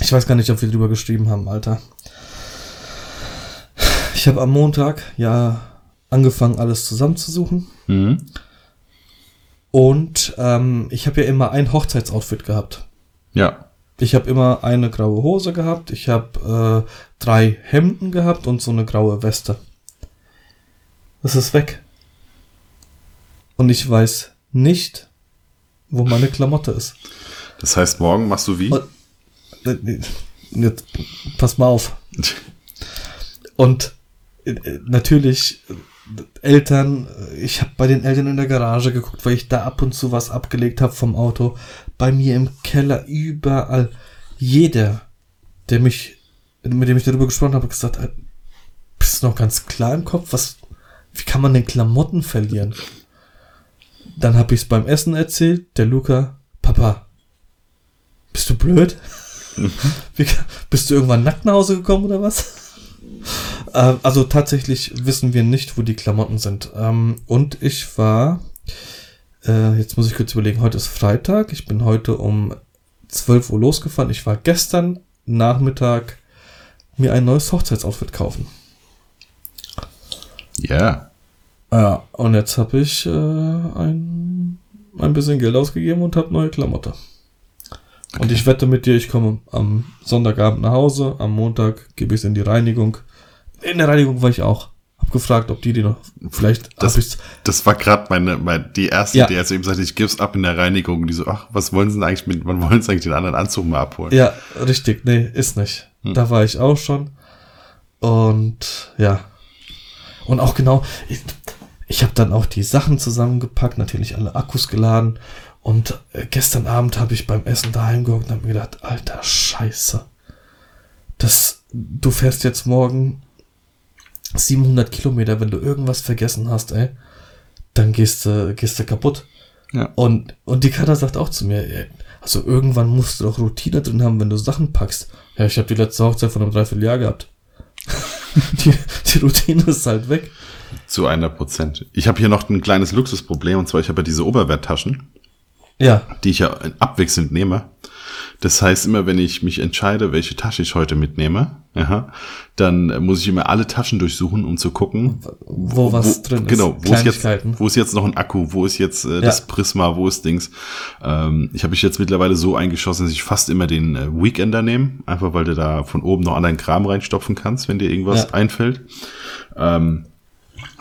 ich weiß gar nicht, ob wir drüber geschrieben haben, Alter. Ich habe am Montag ja angefangen, alles zusammenzusuchen. Mhm. Und ähm, ich habe ja immer ein Hochzeitsoutfit gehabt. Ja. Ich habe immer eine graue Hose gehabt, ich habe äh, drei Hemden gehabt und so eine graue Weste. Das ist weg. Und ich weiß nicht, wo meine Klamotte ist. Das heißt, morgen machst du wie? Und- Äh, Jetzt, pass mal auf. Und äh, äh, natürlich äh, Eltern, äh, ich habe bei den Eltern in der Garage geguckt, weil ich da ab und zu was abgelegt habe vom Auto. Bei mir im Keller, überall. Jeder, der mich, mit dem ich darüber gesprochen habe, gesagt, äh, bist du noch ganz klar im Kopf? Was, wie kann man denn Klamotten verlieren? Dann habe ich es beim Essen erzählt. Der Luca, Papa, bist du blöd? Wie, bist du irgendwann nackt nach Hause gekommen oder was? Ähm, also tatsächlich wissen wir nicht, wo die Klamotten sind. Ähm, und ich war, äh, jetzt muss ich kurz überlegen, heute ist Freitag. Ich bin heute um 12 Uhr losgefahren. Ich war gestern Nachmittag mir ein neues Hochzeitsoutfit kaufen. Ja. Ja, und jetzt habe ich äh, ein, ein bisschen Geld ausgegeben und habe neue Klamotte. Und ich wette mit dir, ich komme am Sonntagabend nach Hause, am Montag gebe ich es in die Reinigung. In der Reinigung war ich auch. Hab gefragt, ob die die noch, vielleicht Das, hab ich's, das war gerade meine, meine, die erste Ja. Idee, als er eben sagte, ich gebe es ab in der Reinigung. Und die so, ach, was wollen sie denn eigentlich mit, wann wollen sie eigentlich den anderen Anzug mal abholen? Ja, richtig, nee, ist nicht. Hm. Da war ich auch schon. Und ja. Und auch genau, ich, ich habe dann auch die Sachen zusammengepackt, natürlich alle Akkus geladen. Und äh, gestern Abend habe ich beim Essen daheim gehockt und habe mir gedacht, alter Scheiße. Das, du fährst jetzt morgen 700 Kilometer, wenn du irgendwas vergessen hast, ey, dann gehst du, gehst du kaputt. Ja. Und, und die Katha sagt auch zu mir, ey, also irgendwann musst du doch Routine drin haben, wenn du Sachen packst. Ja, ich habe die letzte Hochzeit von einem Dreivierteljahr gehabt. die, die Routine ist halt weg. Zu einer Prozent. Ich habe hier noch ein kleines Luxusproblem, und zwar, ich habe ja diese Oberwerttaschen, Ja, die ich ja abwechselnd nehme. Das heißt, immer wenn ich mich entscheide, welche Tasche ich heute mitnehme, aha, dann muss ich immer alle Taschen durchsuchen, um zu gucken, wo was drin ist. Genau, wo ist, jetzt, wo ist jetzt noch ein Akku, wo ist jetzt äh, das Ja. Prisma, wo ist Dings. Ähm, ich habe mich jetzt mittlerweile so eingeschossen, dass ich fast immer den äh, Weekender nehme, einfach weil du da von oben noch anderen Kram reinstopfen kannst, wenn dir irgendwas Ja. einfällt. Ähm,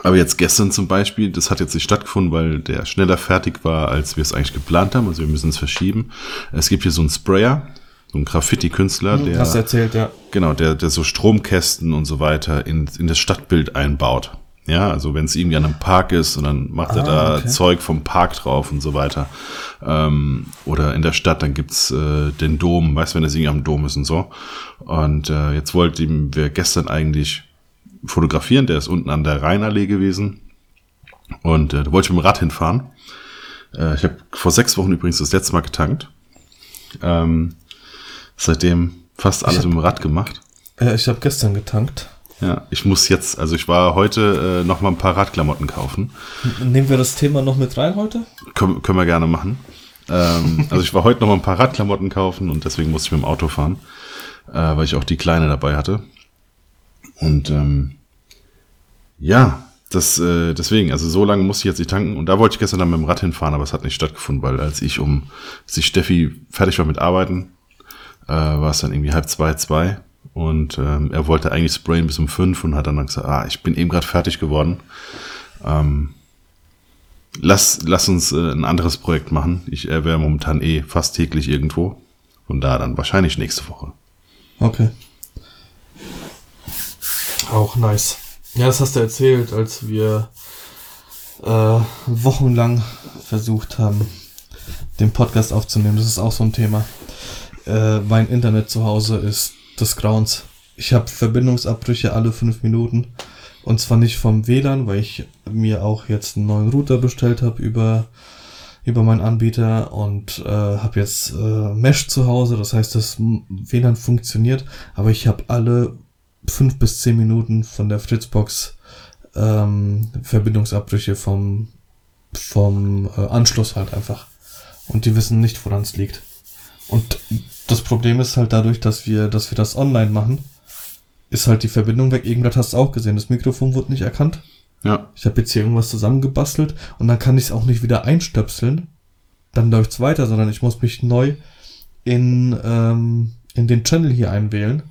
aber jetzt gestern zum Beispiel, das hat jetzt nicht stattgefunden, weil der schneller fertig war, als wir es eigentlich geplant haben. Also wir müssen es verschieben. Es gibt hier so einen Sprayer, so einen Graffiti-Künstler, der Hast erzählt, ja. Genau, der, der so Stromkästen und so weiter in, in das Stadtbild einbaut. Ja, also wenn es irgendwie an einem Park ist und dann macht er Ah, da okay. Zeug vom Park drauf und so weiter. Ähm, oder in der Stadt, dann gibt's äh, den Dom, weißt du, wenn er irgendwie am Dom ist und so. Und äh, jetzt wollten wir gestern eigentlich fotografieren, der ist unten an der Rheinallee gewesen. Und äh, da wollte ich mit dem Rad hinfahren. Äh, ich habe vor sechs Wochen übrigens das letzte Mal getankt. Ähm, seitdem fast alles hab- mit dem Rad gemacht. Ja, ich habe gestern getankt. Ja, ich muss jetzt, also ich war heute äh, noch mal ein paar Radklamotten kaufen. Nehmen wir das Thema noch mit rein heute? Können, können wir gerne machen. Ähm, also ich war heute noch mal ein paar Radklamotten kaufen und deswegen musste ich mit dem Auto fahren, äh, weil ich auch die Kleine dabei hatte. Und ähm, ja, das äh, deswegen, also so lange musste ich jetzt nicht tanken und da wollte ich gestern dann mit dem Rad hinfahren, aber es hat nicht stattgefunden, weil als ich um, als die Steffi fertig war mit Arbeiten, äh, war es dann irgendwie halb zwei, zwei und ähm, er wollte eigentlich sprayen bis um fünf und hat dann gesagt, ah, ich bin eben gerade fertig geworden. Ähm, lass, lass uns äh, ein anderes Projekt machen. Ich äh, wäre momentan eh fast täglich irgendwo. Von da dann wahrscheinlich nächste Woche. Okay. Auch nice. Ja, das hast du erzählt, als wir äh, wochenlang versucht haben, den Podcast aufzunehmen. Das ist auch so ein Thema. Äh, mein Internet zu Hause ist des Grauens. Ich habe Verbindungsabbrüche alle fünf Minuten. Und zwar nicht vom WLAN, weil ich mir auch jetzt einen neuen Router bestellt habe über, über meinen Anbieter und äh, habe jetzt äh, Mesh zu Hause. Das heißt, das WLAN funktioniert, aber ich habe alle fünf bis zehn Minuten von der Fritzbox ähm, Verbindungsabbrüche vom, vom äh, Anschluss halt einfach. Und die wissen nicht, woran es liegt. Und das Problem ist halt dadurch, dass wir, dass wir das online machen, ist halt die Verbindung weg. Irgendwas hast du auch gesehen. Das Mikrofon wurde nicht erkannt. Ja, Ich habe jetzt hier irgendwas zusammengebastelt und dann kann ich es auch nicht wieder einstöpseln. Dann läuft's weiter, sondern ich muss mich neu in, ähm, in den Channel hier einwählen.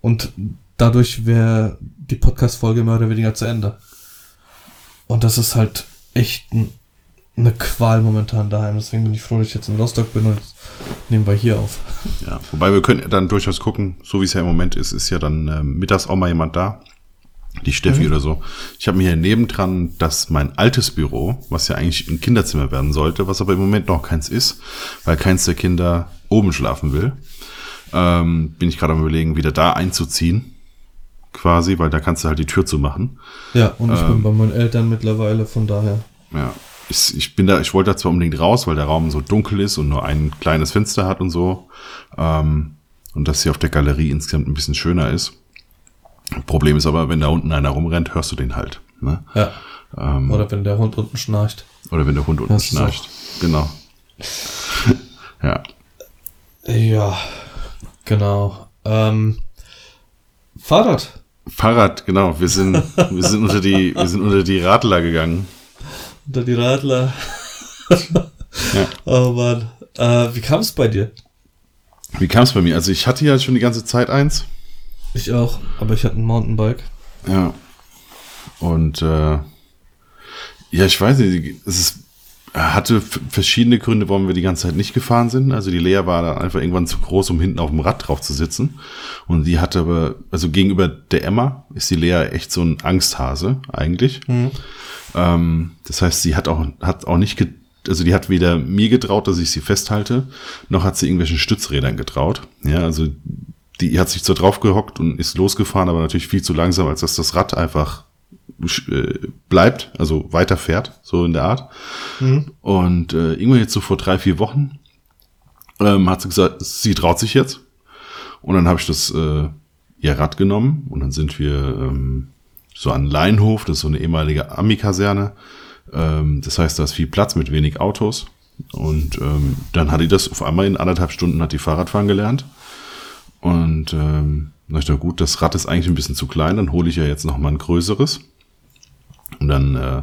Und dadurch wäre die Podcast-Folge mehr oder weniger zu Ende. Und das ist halt echt ein, eine Qual momentan daheim. Deswegen bin ich froh, dass ich jetzt in Rostock bin und nehmen wir hier auf. ja. Wobei wir können dann durchaus gucken, so wie es ja im Moment ist, ist ja dann ähm, mittags auch mal jemand da. Die Steffi oder so. Ich habe mir hier nebendran, dass mein altes Büro, was ja eigentlich ein Kinderzimmer werden sollte, was aber im Moment noch keins ist, weil keins der Kinder oben schlafen will, ähm, bin ich gerade am überlegen, wieder da einzuziehen. Quasi, weil da kannst du halt die Tür zumachen. Ja, und ich bin bei meinen Eltern mittlerweile, von daher. Ja. Ich, ich bin da, ich wollte da zwar unbedingt raus, weil der Raum so dunkel ist und nur ein kleines Fenster hat und so. Ähm, und das hier auf der Galerie insgesamt ein bisschen schöner ist. Problem ist aber, wenn da unten einer rumrennt, hörst du den halt. Ne? Ja. Ähm, Oder wenn der Hund unten schnarcht. oder wenn der Hund unten ist schnarcht. Genau. ja. Ja, genau. Ähm, Fahrrad. Fahrrad, genau. Wir sind, wir sind unter die, wir sind unter die Radler gegangen. Unter die Radler. Ja. Oh Mann. Äh, wie kam es bei dir? Wie kam es bei mir? Also ich hatte ja schon die ganze Zeit eins. Ich auch, aber ich hatte ein Mountainbike. Ja. Und äh, ja, ich weiß nicht, es ist, hatte f- verschiedene Gründe, warum wir die ganze Zeit nicht gefahren sind. Also die Lea war dann einfach irgendwann zu groß, um hinten auf dem Rad drauf zu sitzen. Und die hatte aber, also gegenüber der Emma ist die Lea echt so ein Angsthase eigentlich. Ähm, das heißt, sie hat auch, hat auch nicht, also die hat weder mir getraut, dass ich sie festhalte, noch hat sie irgendwelchen Stützrädern getraut. Ja, also die hat sich so drauf gehockt und ist losgefahren, aber natürlich viel zu langsam, als dass das Rad einfach äh, bleibt, also weiterfährt, so in der Art. Und äh, irgendwann jetzt so vor drei, vier Wochen ähm, hat sie gesagt, sie traut sich jetzt. Und dann habe ich das äh, ihr Rad genommen und dann sind wir ähm, so an Leinhof, das ist so eine ehemalige Ami-Kaserne. Ähm, das heißt, da ist viel Platz mit wenig Autos. Und ähm, dann hat die das auf einmal in anderthalb Stunden hat die Fahrradfahren gelernt. Und ähm, na, ich dachte, gut, das Rad ist eigentlich ein bisschen zu klein, dann hole ich ja jetzt noch mal ein größeres. Und dann, äh,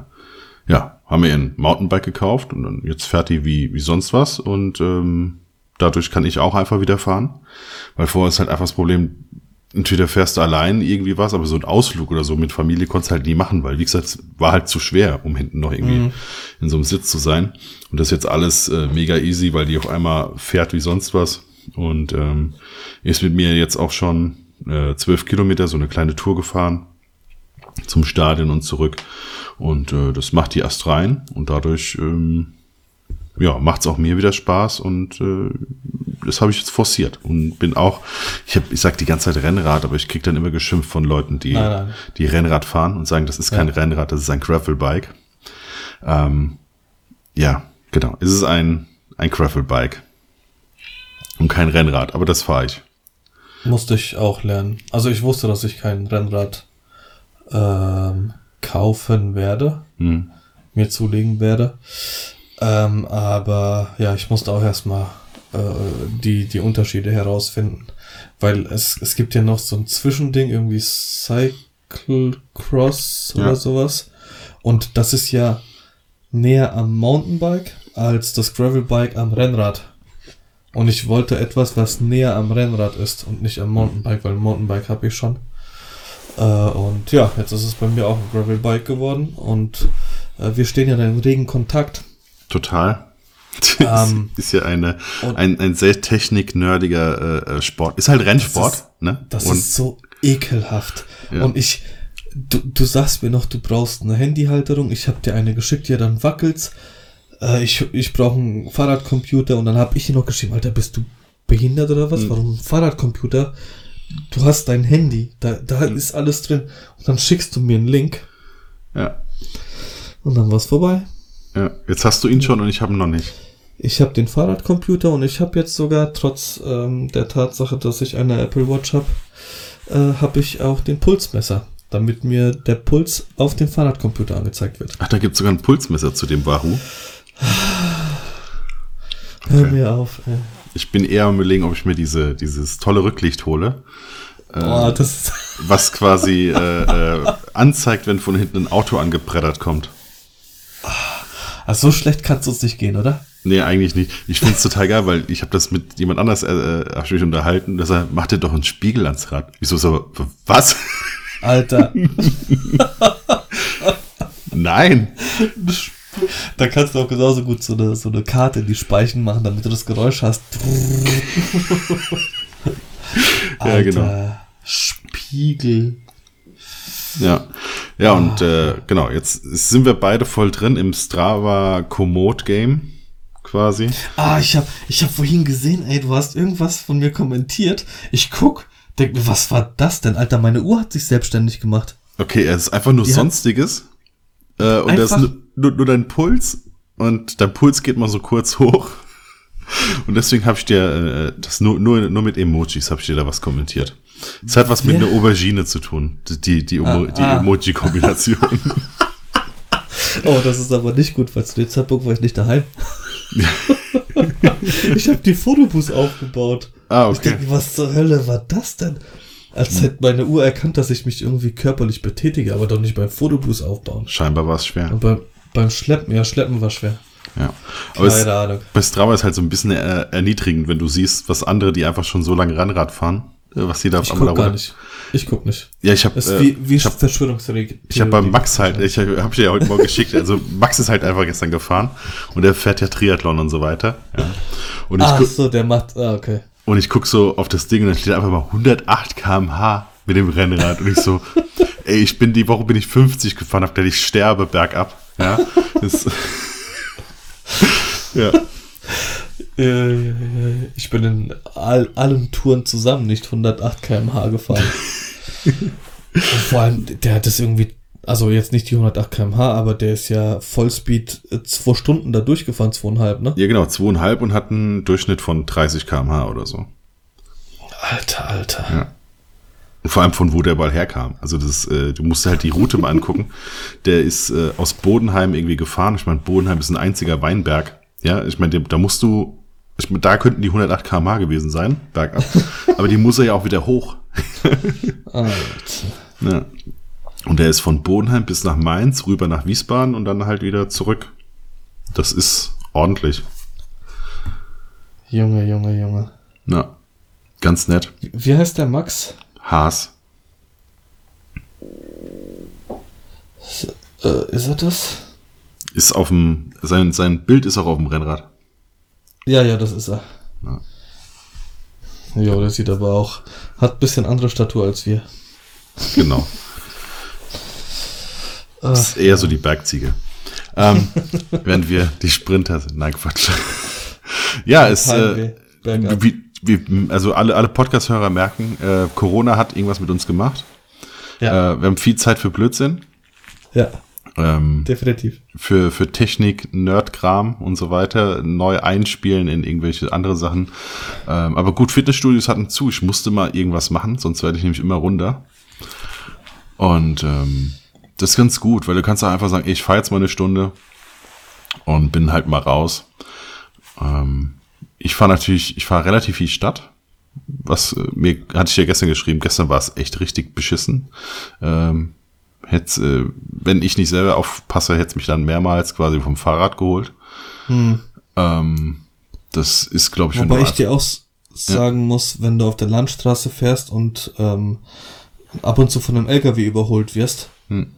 ja, haben wir ihr ein Mountainbike gekauft und dann jetzt fährt die wie, wie sonst was und ähm, dadurch kann ich auch einfach wieder fahren. Weil vorher ist halt einfach das Problem, entweder fährst du allein irgendwie was, aber so ein Ausflug oder so mit Familie konntest du halt nie machen, weil wie gesagt, es war halt zu schwer, um hinten noch irgendwie in so einem Sitz zu sein. Und das ist jetzt alles äh, mega easy, weil die auf einmal fährt wie sonst was. Und ähm, ist mit mir jetzt auch schon äh, zwölf Kilometer so eine kleine Tour gefahren. Zum Stadion und zurück. Und äh, das macht die erst rein und dadurch ähm, ja, macht's auch mir wieder Spaß und äh, das habe ich jetzt forciert und bin auch, ich habe, ich sag die ganze Zeit Rennrad, aber ich krieg dann immer geschimpft von Leuten, die Nein, nein. die Rennrad fahren und sagen, das ist kein Ja. Rennrad, das ist ein Gravelbike. Ähm, ja, genau, es ist ein ein Gravelbike und kein Rennrad, aber das fahre ich. Musste ich auch lernen. Also ich wusste, dass ich kein Rennrad ähm, kaufen werde, Hm. mir zulegen werde. Ähm, aber ja, ich musste auch erstmal äh, die, die Unterschiede herausfinden. Weil es, es gibt ja noch so ein Zwischending, irgendwie Cyclecross Ja. oder sowas. Und das ist ja näher am Mountainbike als das Gravelbike am Rennrad. Und ich wollte etwas, was näher am Rennrad ist und nicht am Mountainbike, weil Mountainbike habe ich schon. Äh, und ja, jetzt ist es bei mir auch ein Gravelbike geworden und äh, wir stehen ja in regen Kontakt. Total. Das Ähm, ist ja eine, ein, ein sehr techniknerdiger äh, äh, Sport. Ist halt Rennsport, Das ist- ne? Das Und ist so ekelhaft. Ja. Und ich, du, du sagst mir noch, du brauchst eine Handyhalterung. Ich habe dir eine geschickt, ja, dann wackelt's. Äh, ich ich brauche einen Fahrradcomputer und dann habe ich dir noch geschrieben, Alter, bist du behindert oder Hm. was? Warum ein Fahrradcomputer? Du hast dein Handy, da, da Hm. ist alles drin. Und dann schickst du mir einen Link ja, und dann war's vorbei. ja. Jetzt hast du ihn schon und ich habe ihn noch nicht. Ich habe den Fahrradcomputer und ich habe jetzt sogar, trotz ähm, der Tatsache, dass ich eine Apple Watch habe, äh, habe ich auch den Pulsmesser, damit mir der Puls auf dem Fahrradcomputer angezeigt wird. Ach, da gibt's sogar ein Pulsmesser zu dem Wahoo. Hör mir auf. Ey. Ich bin eher am überlegen, ob ich mir diese, dieses tolle Rücklicht hole, Boah, das was quasi äh, äh, anzeigt, wenn von hinten ein Auto angebreddert kommt. also so schlecht kann es uns nicht gehen, oder? Nee, eigentlich nicht. Ich find's total geil, weil ich habe das mit jemand anders äh, äh, mich unterhalten, dass er macht dir doch einen Spiegel ans Rad. Ich so, so was? Alter, Nein. da kannst du auch genauso gut so eine, so eine Karte in die Speichen machen, damit du das Geräusch hast. Ja, genau. Spiegel. Ja, ja und äh, genau, jetzt sind wir beide voll drin im Strava Komoot Game quasi. Ah, ich hab, ich hab vorhin gesehen, ey, du hast irgendwas von mir kommentiert. Ich guck, denk mir, was war das denn? Alter, meine Uhr hat sich selbstständig gemacht. Okay, es ist einfach nur Die Sonstiges äh, und das ist Einfach- nur, nur, dein Puls und dein Puls geht mal so kurz hoch. Und deswegen habe ich dir äh, das nur, nur, nur mit Emojis habe ich dir da was kommentiert. Es hat was mit einer Aubergine zu tun, die, die, Emo Ah, die ah. Emoji-Kombination. Oh, das ist aber nicht gut, weil zu dem Zeitpunkt war ich nicht daheim. ich habe die Fotobus aufgebaut. ah, Ich okay. denke, was zur Hölle war das denn? Als hätte meine Uhr erkannt, dass ich mich irgendwie körperlich betätige, aber doch nicht beim Fotobus aufbauen. Scheinbar war es schwer. Und beim, beim Schleppen, ja, Schleppen war schwer. Ja. Aber es, Keine Ahnung. bei Strava ist halt so ein bisschen äh, erniedrigend, wenn du siehst, was andere, die einfach schon so lange Rennrad fahren, äh, was die da auf Ich guck gar nicht. Ich guck nicht. Ja, ich habe äh, wie, wie ich hab, Verschwörungstheorie. ich hab bei Max halt, ich habe hab ich dir ja heute Morgen geschickt, also Max ist halt einfach gestern gefahren und er fährt ja Triathlon und so weiter. Ja. Und ich Ach so, der macht, ah, okay. Und ich guck so auf das Ding und dann steht einfach mal 108 km/h mit dem Rennrad und ich so, ey, ich bin die Woche bin ich 50 gefahren, hab gedacht, ich sterbe bergab. Ja. Das, ja. Äh, Ich bin in all, allen Touren zusammen nicht 108 km/h gefahren. Und vor allem, der hat das irgendwie, also jetzt nicht die 108 km/h, aber der ist ja Vollspeed äh, zwei Stunden da durchgefahren, zweieinhalb, ne? Ja, genau, zweieinhalb und hat einen Durchschnitt von 30 km/h oder so. Alter, Alter. Ja. Und vor allem von wo der Ball herkam. Also das, äh, du musst halt die Route mal angucken. Der ist äh, aus Bodenheim irgendwie gefahren. Ich meine, Bodenheim ist ein einziger Weinberg. Ja, ich meine, da musst du, ich mein, da könnten die 108 km/h gewesen sein, bergab. Aber die muss er ja auch wieder hoch. Alter. Ja. Und der ist von Bodenheim bis nach Mainz, rüber nach Wiesbaden und dann halt wieder zurück. Das ist ordentlich. Junge, Junge, Junge. Ja. Ganz nett. Wie- heißt der Max? Haas. Äh, ist er das? Ist auf dem, sein, sein Bild ist auch auf dem Rennrad. Ja, ja, das ist er. Ja. Ja, der sieht aber auch, hat ein bisschen andere Statur als wir. Genau. Das ist eher so die Bergziege. ähm, während wir die Sprinter sind. Nein, Quatsch. ja, es, äh, wie, wie, also alle, alle Podcast-Hörer merken, äh, Corona hat irgendwas mit uns gemacht. Ja. Äh, wir haben viel Zeit für Blödsinn. Ja. Ähm, Definitiv. Für, für Technik, Nerdkram und so weiter, neu einspielen in irgendwelche andere Sachen. Ähm, aber gut, Fitnessstudios hatten zu. Ich musste mal irgendwas machen, sonst werde ich nämlich immer runter. Und ähm, das ist ganz gut, weil du kannst auch einfach sagen, ich fahre jetzt mal eine Stunde und bin halt mal raus. Ähm, ich fahre natürlich, ich fahre relativ viel Stadt. Was äh, mir hatte ich ja gestern geschrieben. Gestern war es echt richtig beschissen. Ähm, hätte, äh, wenn ich nicht selber aufpasse, hätte es mich dann mehrmals quasi vom Fahrrad geholt. Hm. Ähm, das ist, glaube ich, Wobei ich dir auch sagen ja. muss, wenn du auf der Landstraße fährst und ähm, ab und zu von einem LKW überholt wirst, hm.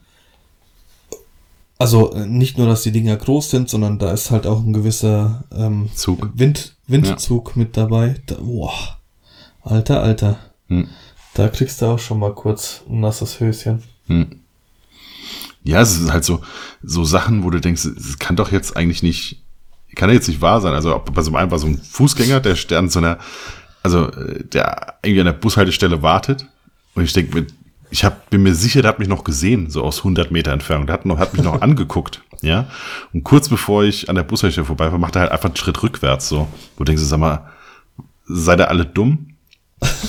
Also äh, nicht nur, dass die Dinger groß sind, sondern da ist halt auch ein gewisser ähm, Zug. Wind, Windzug ja. mit dabei. Da, boah, alter, alter. Hm. Da kriegst du auch schon mal kurz ein nasses Höschen. Hm. Ja, es ist halt so, so Sachen, wo du denkst, es kann doch jetzt eigentlich nicht, kann ja jetzt nicht wahr sein. Also bei so einem war so ein Fußgänger, der an so einer, also äh, der irgendwie an der Bushaltestelle wartet. Und ich denke, mit ich hab, bin mir sicher, der hat mich noch gesehen, so aus 100 Meter Entfernung. Der hat, noch, hat mich noch angeguckt, ja. Und kurz bevor ich an der Bushaltestelle vorbei war, macht er halt einfach einen Schritt rückwärts, so. Wo denkst du, sag mal, seid ihr alle dumm?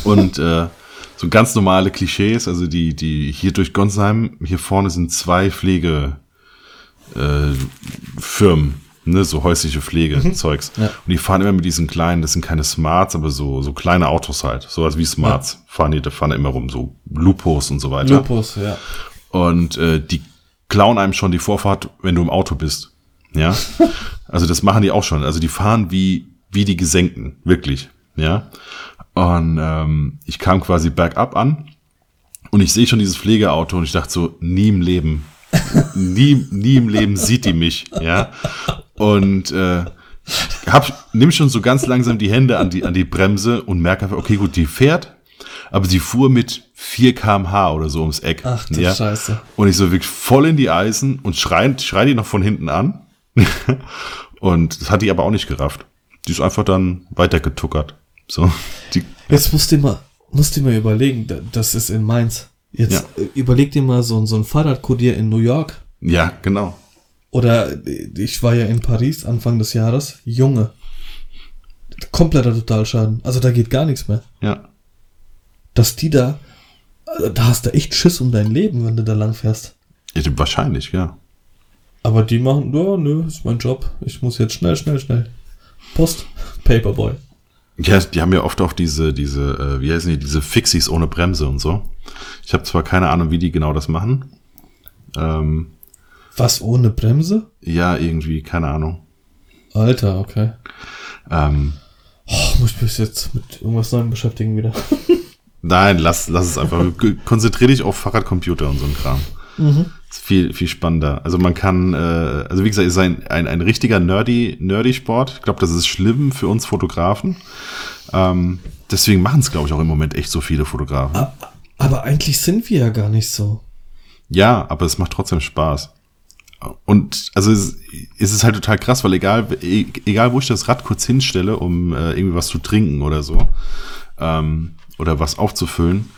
Und äh, so ganz normale Klischees, also die, die hier durch Gonsheim, hier vorne sind zwei Pflegefirmen, äh, Firmen, ne, so häusliche Pflegezeugs. Mhm. Ja. Und die fahren immer mit diesen kleinen, das sind keine Smarts, aber so, so kleine Autos halt. Sowas wie Smarts ja. fahren die, da fahren immer rum, so Lupos und so weiter. Lupos, ja. Und äh, die klauen einem schon die Vorfahrt, wenn du im Auto bist. Ja. also das machen die auch schon. Also die fahren wie, wie die Gesenkten, wirklich. Ja. Und ähm, ich kam quasi bergab an und ich sehe schon dieses Pflegeauto und ich dachte so, nie im Leben nie, nie im Leben sieht die mich, ja. Und äh, hab, nimm schon so ganz langsam die Hände an die, an die Bremse und merke einfach, okay, gut, die fährt, aber sie fuhr mit 4 kmh oder so ums Eck. Ach du ja? Scheiße. Und ich so wirklich voll in die Eisen und schreit, schrei die noch von hinten an. und das hat die aber auch nicht gerafft. Die ist einfach dann weitergetuckert. So. Die, Jetzt musst du mal, musst du mal überlegen, das ist in Mainz. Jetzt ja. Äh, überleg dir mal so, so ein Fahrradkurier in New York. Ja, genau. Oder ich war ja in Paris Anfang des Jahres. Junge. Kompletter Totalschaden. Also da geht gar nichts mehr. Ja. Dass die da, also da hast du echt Schiss um dein Leben, wenn du da lang fährst. Wahrscheinlich, ja. Aber die machen, ja, nö, ist mein Job. Ich muss jetzt schnell, schnell, schnell. Post, Paperboy. Ja, die haben ja oft auch diese, diese, äh, wie heißen die, diese Fixies ohne Bremse und so. Ich habe zwar keine Ahnung, wie die genau das machen. Ähm, Was ohne Bremse? Ja, irgendwie, keine Ahnung. Alter, okay. Ähm, oh, muss ich mich jetzt mit irgendwas Neuem beschäftigen wieder. Nein, lass, lass es einfach. Konzentrier dich auf Fahrradcomputer und so ein Kram. Mhm. ist viel, viel spannender. Also man kann, äh, also wie gesagt, ist ein, ein, ein richtiger nerdy, nerdy Sport. Ich glaube, das ist schlimm für uns Fotografen. Ähm, deswegen machen es, glaube ich, auch im Moment echt so viele Fotografen. Aber eigentlich sind wir ja gar nicht so. Ja, aber es macht trotzdem Spaß. Und also es, es ist halt total krass, weil egal, egal wo ich das Rad kurz hinstelle, um äh, irgendwie was zu trinken oder so, ähm, oder was aufzufüllen,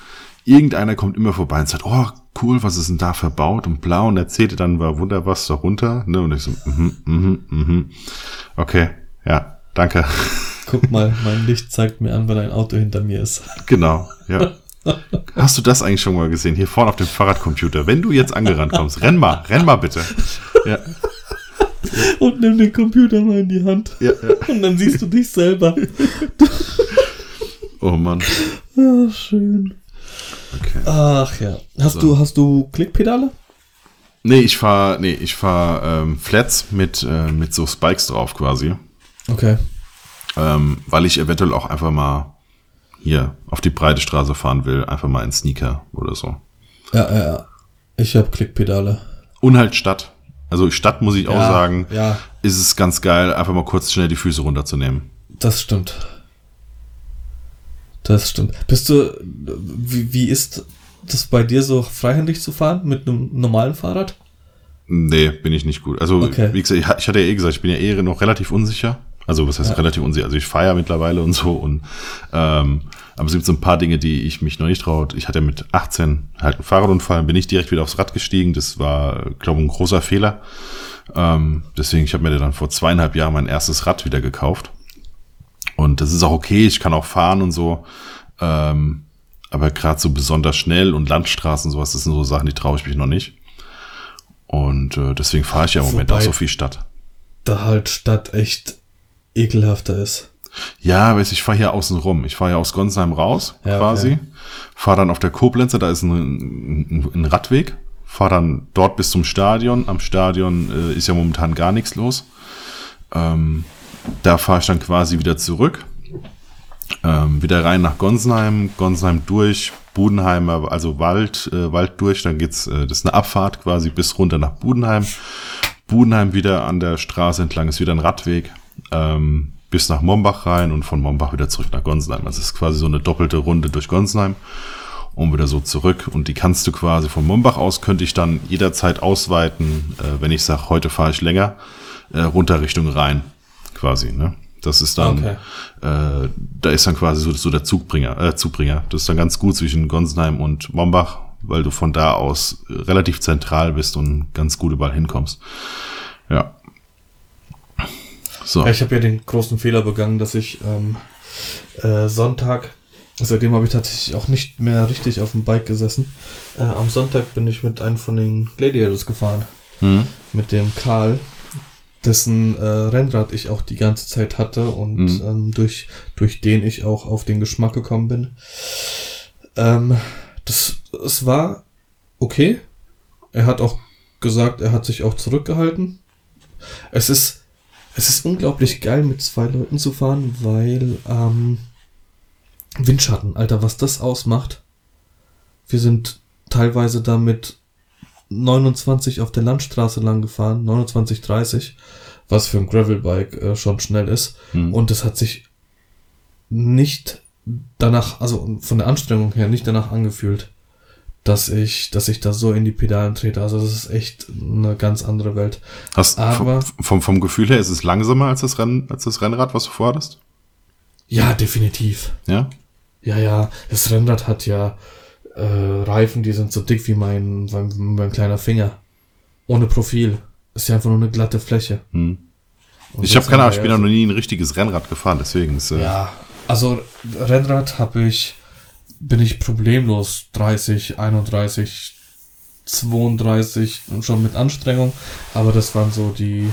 irgendeiner kommt immer vorbei und sagt, oh, cool, was ist denn da verbaut und blau und erzählte dann war wunder was darunter, ne, und ich so, mhm, mhm, mhm, okay, ja, danke. Guck mal, mein Licht zeigt mir an, wenn ein Auto hinter mir ist. Genau, ja. Hast du das eigentlich schon mal gesehen? Hier vorne auf dem Fahrradcomputer. Wenn du jetzt angerannt kommst, renn mal, renn mal bitte. Ja. Und nimm den Computer mal in die Hand. Ja, ja. Und dann siehst du dich selber. Oh Mann. Ach, schön. Okay. Ach ja. Hast so. du, hast du Klickpedale? Nee, ich fahr, nee, ich fahr ähm, Flats mit, äh, mit so Spikes drauf quasi. Okay. Ähm, weil ich eventuell auch einfach mal hier auf die breite Straße fahren will, einfach mal in Sneaker oder so. Ja, ja, ja. Ich habe Klickpedale. Und halt Stadt. Also Stadt muss ich ja, auch sagen, ja. ist es ganz geil, einfach mal kurz schnell die Füße runterzunehmen. Das stimmt. Das stimmt. Bist du, wie, wie ist das bei dir so freihändig zu fahren mit einem normalen Fahrrad? Nee, bin ich nicht gut. Also, Okay. wie gesagt, ich, ich hatte ja eh gesagt, ich bin ja eh noch relativ unsicher. Also, was heißt Ja. relativ unsicher? Also, ich ja mittlerweile und so. Und, ähm, aber es gibt so ein paar Dinge, die ich mich noch nicht traue. Ich hatte mit 18 halt einen Fahrradunfall, bin ich direkt wieder aufs Rad gestiegen. Das war, glaube ich, ein großer Fehler. Ähm, deswegen, ich habe mir dann vor zweieinhalb Jahren mein erstes Rad wieder gekauft. Und das ist auch okay, ich kann auch fahren und so. Ähm, aber gerade so besonders schnell und Landstraßen und sowas, das sind so Sachen, die traue ich mich noch nicht. Und äh, deswegen fahre ich ja im Moment Wobei- auch so viel Stadt. Da halt Stadt echt ekelhafter ist. Ja, weiß ich fahre hier außen rum. Ich fahre ja aus Gonsheim raus, Ja, quasi. okay. Fahre dann auf der Koblenzer, da ist ein, ein, ein Radweg. Fahre dann dort bis zum Stadion. Am Stadion äh, ist ja momentan gar nichts los. Ähm, da fahre ich dann quasi wieder zurück. Ähm, wieder rein nach Gonsheim, Gonsheim durch, Budenheimer, also Wald, äh, Wald durch, dann geht's, äh, das ist eine Abfahrt quasi bis runter nach Budenheim. Budenheim wieder an der Straße entlang ist wieder ein Radweg, ähm, bis nach Mombach rein und von Mombach wieder zurück nach Gonsenheim. Also es ist quasi so eine doppelte Runde durch Gonsenheim und wieder so zurück. Und die kannst du quasi von Mombach aus, könnte ich dann jederzeit ausweiten, äh, wenn ich sage, heute fahre ich länger, äh, runter Richtung Rhein quasi. Ne? Das ist dann, Okay. äh, da ist dann quasi so, so der Zugbringer, äh, Zugbringer. Das ist dann ganz gut zwischen Gonsenheim und Mombach, weil du von da aus relativ zentral bist und ganz gut überall hinkommst. Ja. So. Ja, ich habe ja den großen Fehler begangen, dass ich ähm, äh, Sonntag, seitdem habe ich tatsächlich auch nicht mehr richtig auf dem Bike gesessen. Äh, am Sonntag bin ich mit einem von den Gladiators gefahren, Hm. mit dem Karl, dessen äh, Rennrad ich auch die ganze Zeit hatte und Mhm. ähm, durch, durch den ich auch auf den Geschmack gekommen bin. Ähm, das, es war okay. Er hat auch gesagt, er hat sich auch zurückgehalten. Es ist, es ist unglaublich geil, mit zwei Leuten zu fahren, weil ähm, Windschatten, Alter, was das ausmacht. Wir sind teilweise damit 29 auf der Landstraße lang gefahren, 29, 30, was für ein Gravelbike äh, schon schnell ist. Hm. Und es hat sich nicht danach, also von der Anstrengung her, nicht danach angefühlt, dass ich, dass ich da so in die Pedalen trete. Also das ist echt eine ganz andere Welt. Hast, aber- vom, vom, Gefühl her ist es langsamer als das, Renn, als das Rennrad, was du vorhattest? Ja, definitiv. Ja? Ja, ja, das Rennrad hat ja äh, Reifen, die sind so dick wie mein, mein, mein kleiner Finger. Ohne Profil. Ist ja einfach nur eine glatte Fläche. Hm. Ich habe keine Ahnung, ich bin ja auch noch nie ein richtiges Rennrad gefahren, deswegen ist, äh, Ja, also Rennrad habe ich, bin ich problemlos 30, 31, 32 und schon mit Anstrengung, aber das waren so die,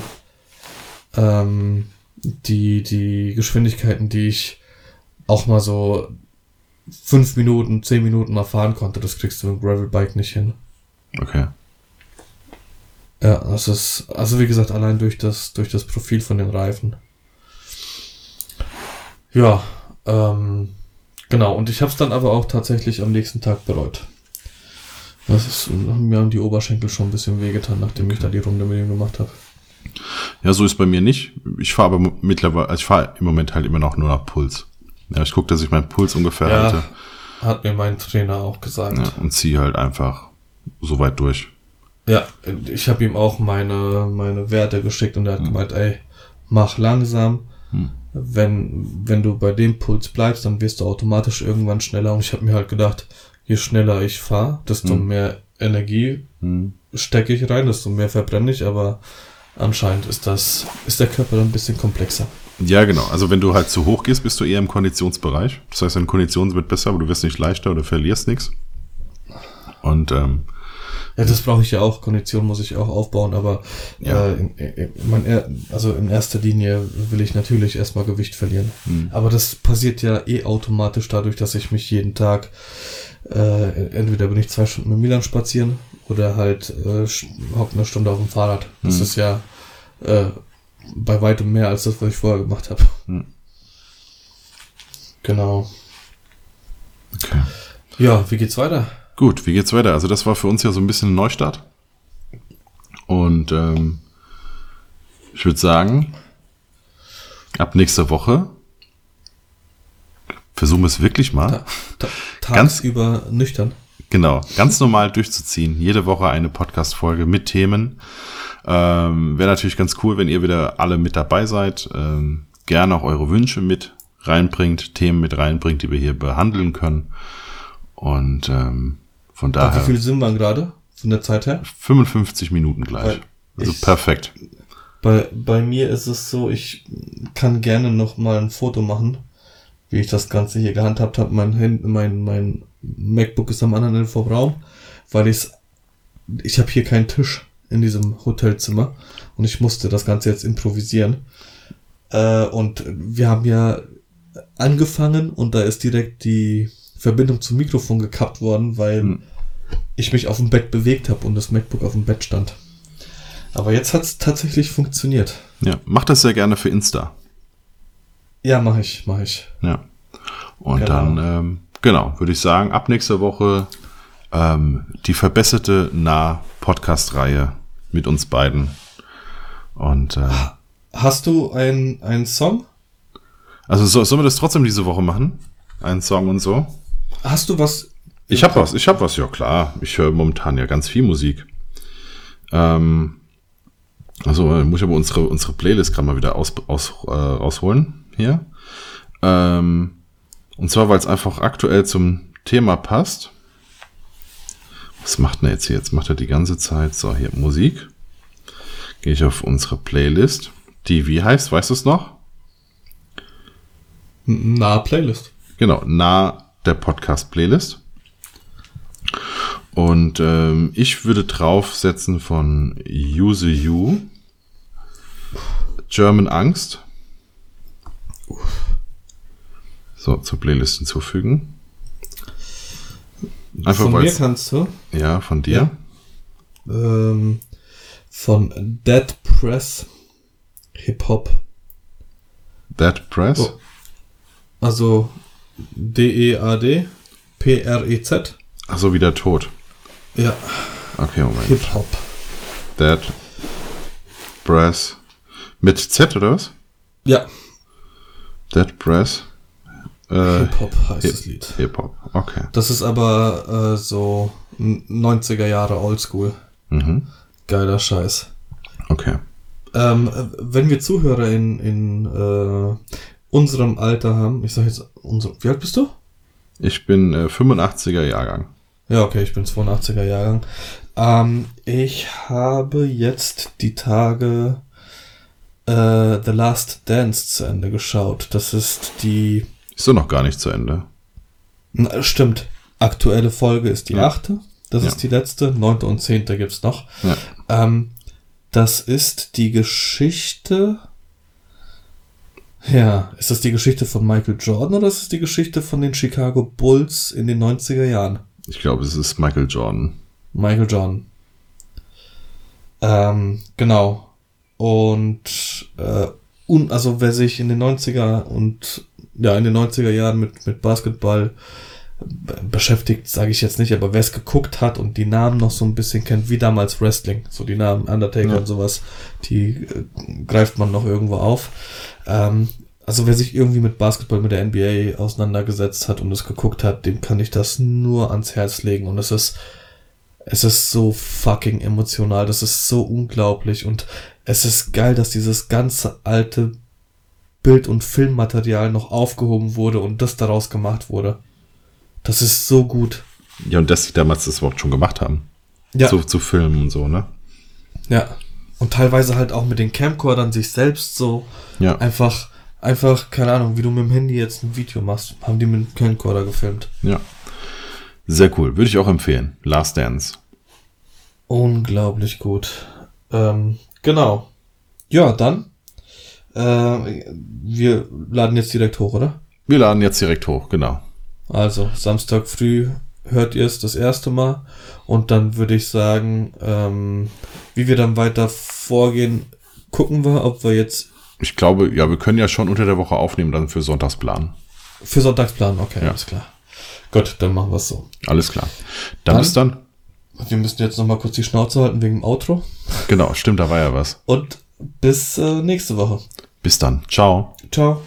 ähm, die, die Geschwindigkeiten, die ich auch mal so fünf Minuten, zehn Minuten mal fahren konnte. Das kriegst du mit dem Gravelbike nicht hin. okay. Ja, das ist, also wie gesagt, allein durch das, durch das Profil von den Reifen. Ja, ähm, genau. Und ich habe es dann aber auch tatsächlich am nächsten Tag bereut. Das ist, mir haben die Oberschenkel schon ein bisschen wehgetan, nachdem ich da die Runde mit ihm gemacht habe. Ja, so ist bei mir nicht. Ich fahre aber mittlerweile, also ich fahre im Moment halt immer noch nur nach Puls. Ja, ich gucke, dass ich meinen Puls ungefähr Ja, halte hat mir mein Trainer auch gesagt. ja, und ziehe halt einfach so weit durch. Ja, ich habe ihm auch meine, meine Werte geschickt und er hat gemeint, ey, mach langsam. Hm. Wenn, wenn du bei dem Puls bleibst, dann wirst du automatisch irgendwann schneller. Und ich habe mir halt gedacht, je schneller ich fahre, desto Hm. mehr Energie Hm. stecke ich rein, desto mehr verbrenne ich, aber anscheinend ist das, ist der Körper dann ein bisschen komplexer. Ja, genau. Also wenn du halt zu hoch gehst, bist du eher im Konditionsbereich. Das heißt, deine Kondition wird besser, aber du wirst nicht leichter oder verlierst nichts. Und ähm, Ja, das brauche ich ja auch. Kondition muss ich auch aufbauen, aber Ja. äh, in, in, mein, er- also in erster Linie will ich natürlich erstmal Gewicht verlieren. Hm. Aber das passiert ja eh automatisch dadurch, dass ich mich jeden Tag äh, entweder bin ich zwei Stunden mit Milan spazieren oder halt äh, hock eine Stunde auf dem Fahrrad. Das Hm. ist ja äh, bei weitem mehr als das, was ich vorher gemacht habe. Hm. Genau. okay. Ja, wie geht's weiter? Gut, wie geht's weiter? Also das war für uns ja so ein bisschen ein Neustart. Und ähm, ich würde sagen, ab nächster Woche versuchen wir es wirklich mal. Ta ta Ganz- tagsüber nüchtern. Genau, ganz normal durchzuziehen. Jede Woche eine Podcast-Folge mit Themen. Ähm, Wäre natürlich ganz cool, wenn ihr wieder alle mit dabei seid. Ähm, gerne auch eure Wünsche mit reinbringt, Themen mit reinbringt, die wir hier behandeln können. Und ähm, von daher. Wie viel sind wir gerade von der Zeit her? 55 Minuten gleich. Weil Also ich- perfekt. Bei, bei mir ist es so, ich kann gerne noch mal ein Foto machen, wie ich das Ganze hier gehandhabt habe. Mein, Hand- mein, mein MacBook ist am anderen Ende vom Raum, weil ich's, ich habe hier keinen Tisch in diesem Hotelzimmer und ich musste das Ganze jetzt improvisieren. Äh, und wir haben ja angefangen und da ist direkt die Verbindung zum Mikrofon gekappt worden, weil Hm. ich mich auf dem Bett bewegt habe und das MacBook auf dem Bett stand. Aber jetzt hat es tatsächlich funktioniert. Ja, macht das sehr gerne für Insta. Ja, mache ich, mache ich. Ja. Und Genau. dann, ähm, genau, würde ich sagen, ab nächster Woche ähm, die verbesserte Nah-Podcast-Reihe mit uns beiden. Und äh, Hast du ein- einen Song? also so, sollen wir das trotzdem diese Woche machen? Einen Song und so? Hast du was? Ich habe was, ich habe was, ja klar. Ich höre momentan ja ganz viel Musik. Ähm, also äh, muss ich aber unsere, unsere Playlist gerade mal wieder aus, aus, äh, rausholen hier. Ähm, und zwar, weil es einfach aktuell zum Thema passt. Was macht er jetzt hier? Jetzt macht er die ganze Zeit. So, hier Musik. Gehe ich auf unsere Playlist. Die wie heißt, weißt du es noch? Na, Playlist. Genau, nah der Podcast-Playlist. Und ähm, ich würde draufsetzen von Use You, German Angst. So, zur Playlist hinzufügen. Einfach von mir kannst du. ja, von dir. Ähm, von Dead Press Hip Hop. That Press. Oh. Also D-E-A-D P-R-E-Z. Ach so, wieder tot. Ja, Okay, Moment. Hip Hop. That Press. Mit Z oder was? Ja, That Press. Äh, Hip Hop heißt Hip- das Lied. Hip-Hop. Okay. Das ist aber äh, so 90er Jahre Oldschool. Mhm. Geiler Scheiß. Okay. Ähm, äh, wenn wir Zuhörer in, in äh, unserem Alter haben, ich sag jetzt, unser, wie alt bist du? Ich bin äh, 85er Jahrgang. Ja, okay, ich bin 82er Jahrgang. Ähm, ich habe jetzt die Tage äh, The Last Dance zu Ende geschaut. Das ist die, Ist so noch gar nicht zu Ende. na, stimmt, aktuelle Folge ist die Ja. achte. Das Ja. ist die letzte. Neunte und zehnte gibt's noch. Ja. Ähm, das ist die Geschichte. Ja, ist das die Geschichte von Michael Jordan oder ist es die Geschichte von den Chicago Bulls in den 90er Jahren? Ich glaube, es ist Michael Jordan. Michael Jordan. Ähm, genau. Und, äh, un, also wer sich in den 90er und ja, in den 90er Jahren mit, mit Basketball beschäftigt, sage ich jetzt nicht, aber wer es geguckt hat und die Namen noch so ein bisschen kennt, wie damals Wrestling, so die Namen Undertaker Ja. und sowas, die äh, greift man noch irgendwo auf. Ähm, also wer sich irgendwie mit Basketball, mit der NBA auseinandergesetzt hat und es geguckt hat, dem kann ich das nur ans Herz legen. Und es ist, es ist so fucking emotional, das ist so unglaublich und es ist geil, dass dieses ganze alte Bild- und Filmmaterial noch aufgehoben wurde und das daraus gemacht wurde. Das ist so gut. Ja, und dass sie damals das überhaupt schon gemacht haben. Ja, Zu, zu filmen und so, ne? ja. Und teilweise halt auch mit den Camcordern sich selbst so Ja. einfach, einfach, keine Ahnung, wie du mit dem Handy jetzt ein Video machst, haben die mit dem Camcorder gefilmt. Ja. Sehr cool. Würde ich auch empfehlen. Last Dance. Unglaublich gut. Ähm, genau. Ja, dann. Äh, wir laden jetzt direkt hoch, oder? Wir laden jetzt direkt hoch, genau. Also, Samstag früh hört ihr es das erste Mal. Und dann würde ich sagen, ähm, wie wir dann weiter vorgehen, gucken wir, ob wir jetzt Ich glaube, ja, wir können ja schon unter der Woche aufnehmen, dann für Sonntagsplan. für Sonntagsplan, okay, Ja. alles klar. Gut, dann machen wir es so. Alles klar. Dann, Dann- bis dann. Wir müssen jetzt nochmal kurz die Schnauze halten wegen dem Outro. Genau, stimmt, da war ja was. Und bis äh, nächste Woche. Bis dann. Ciao. Ciao.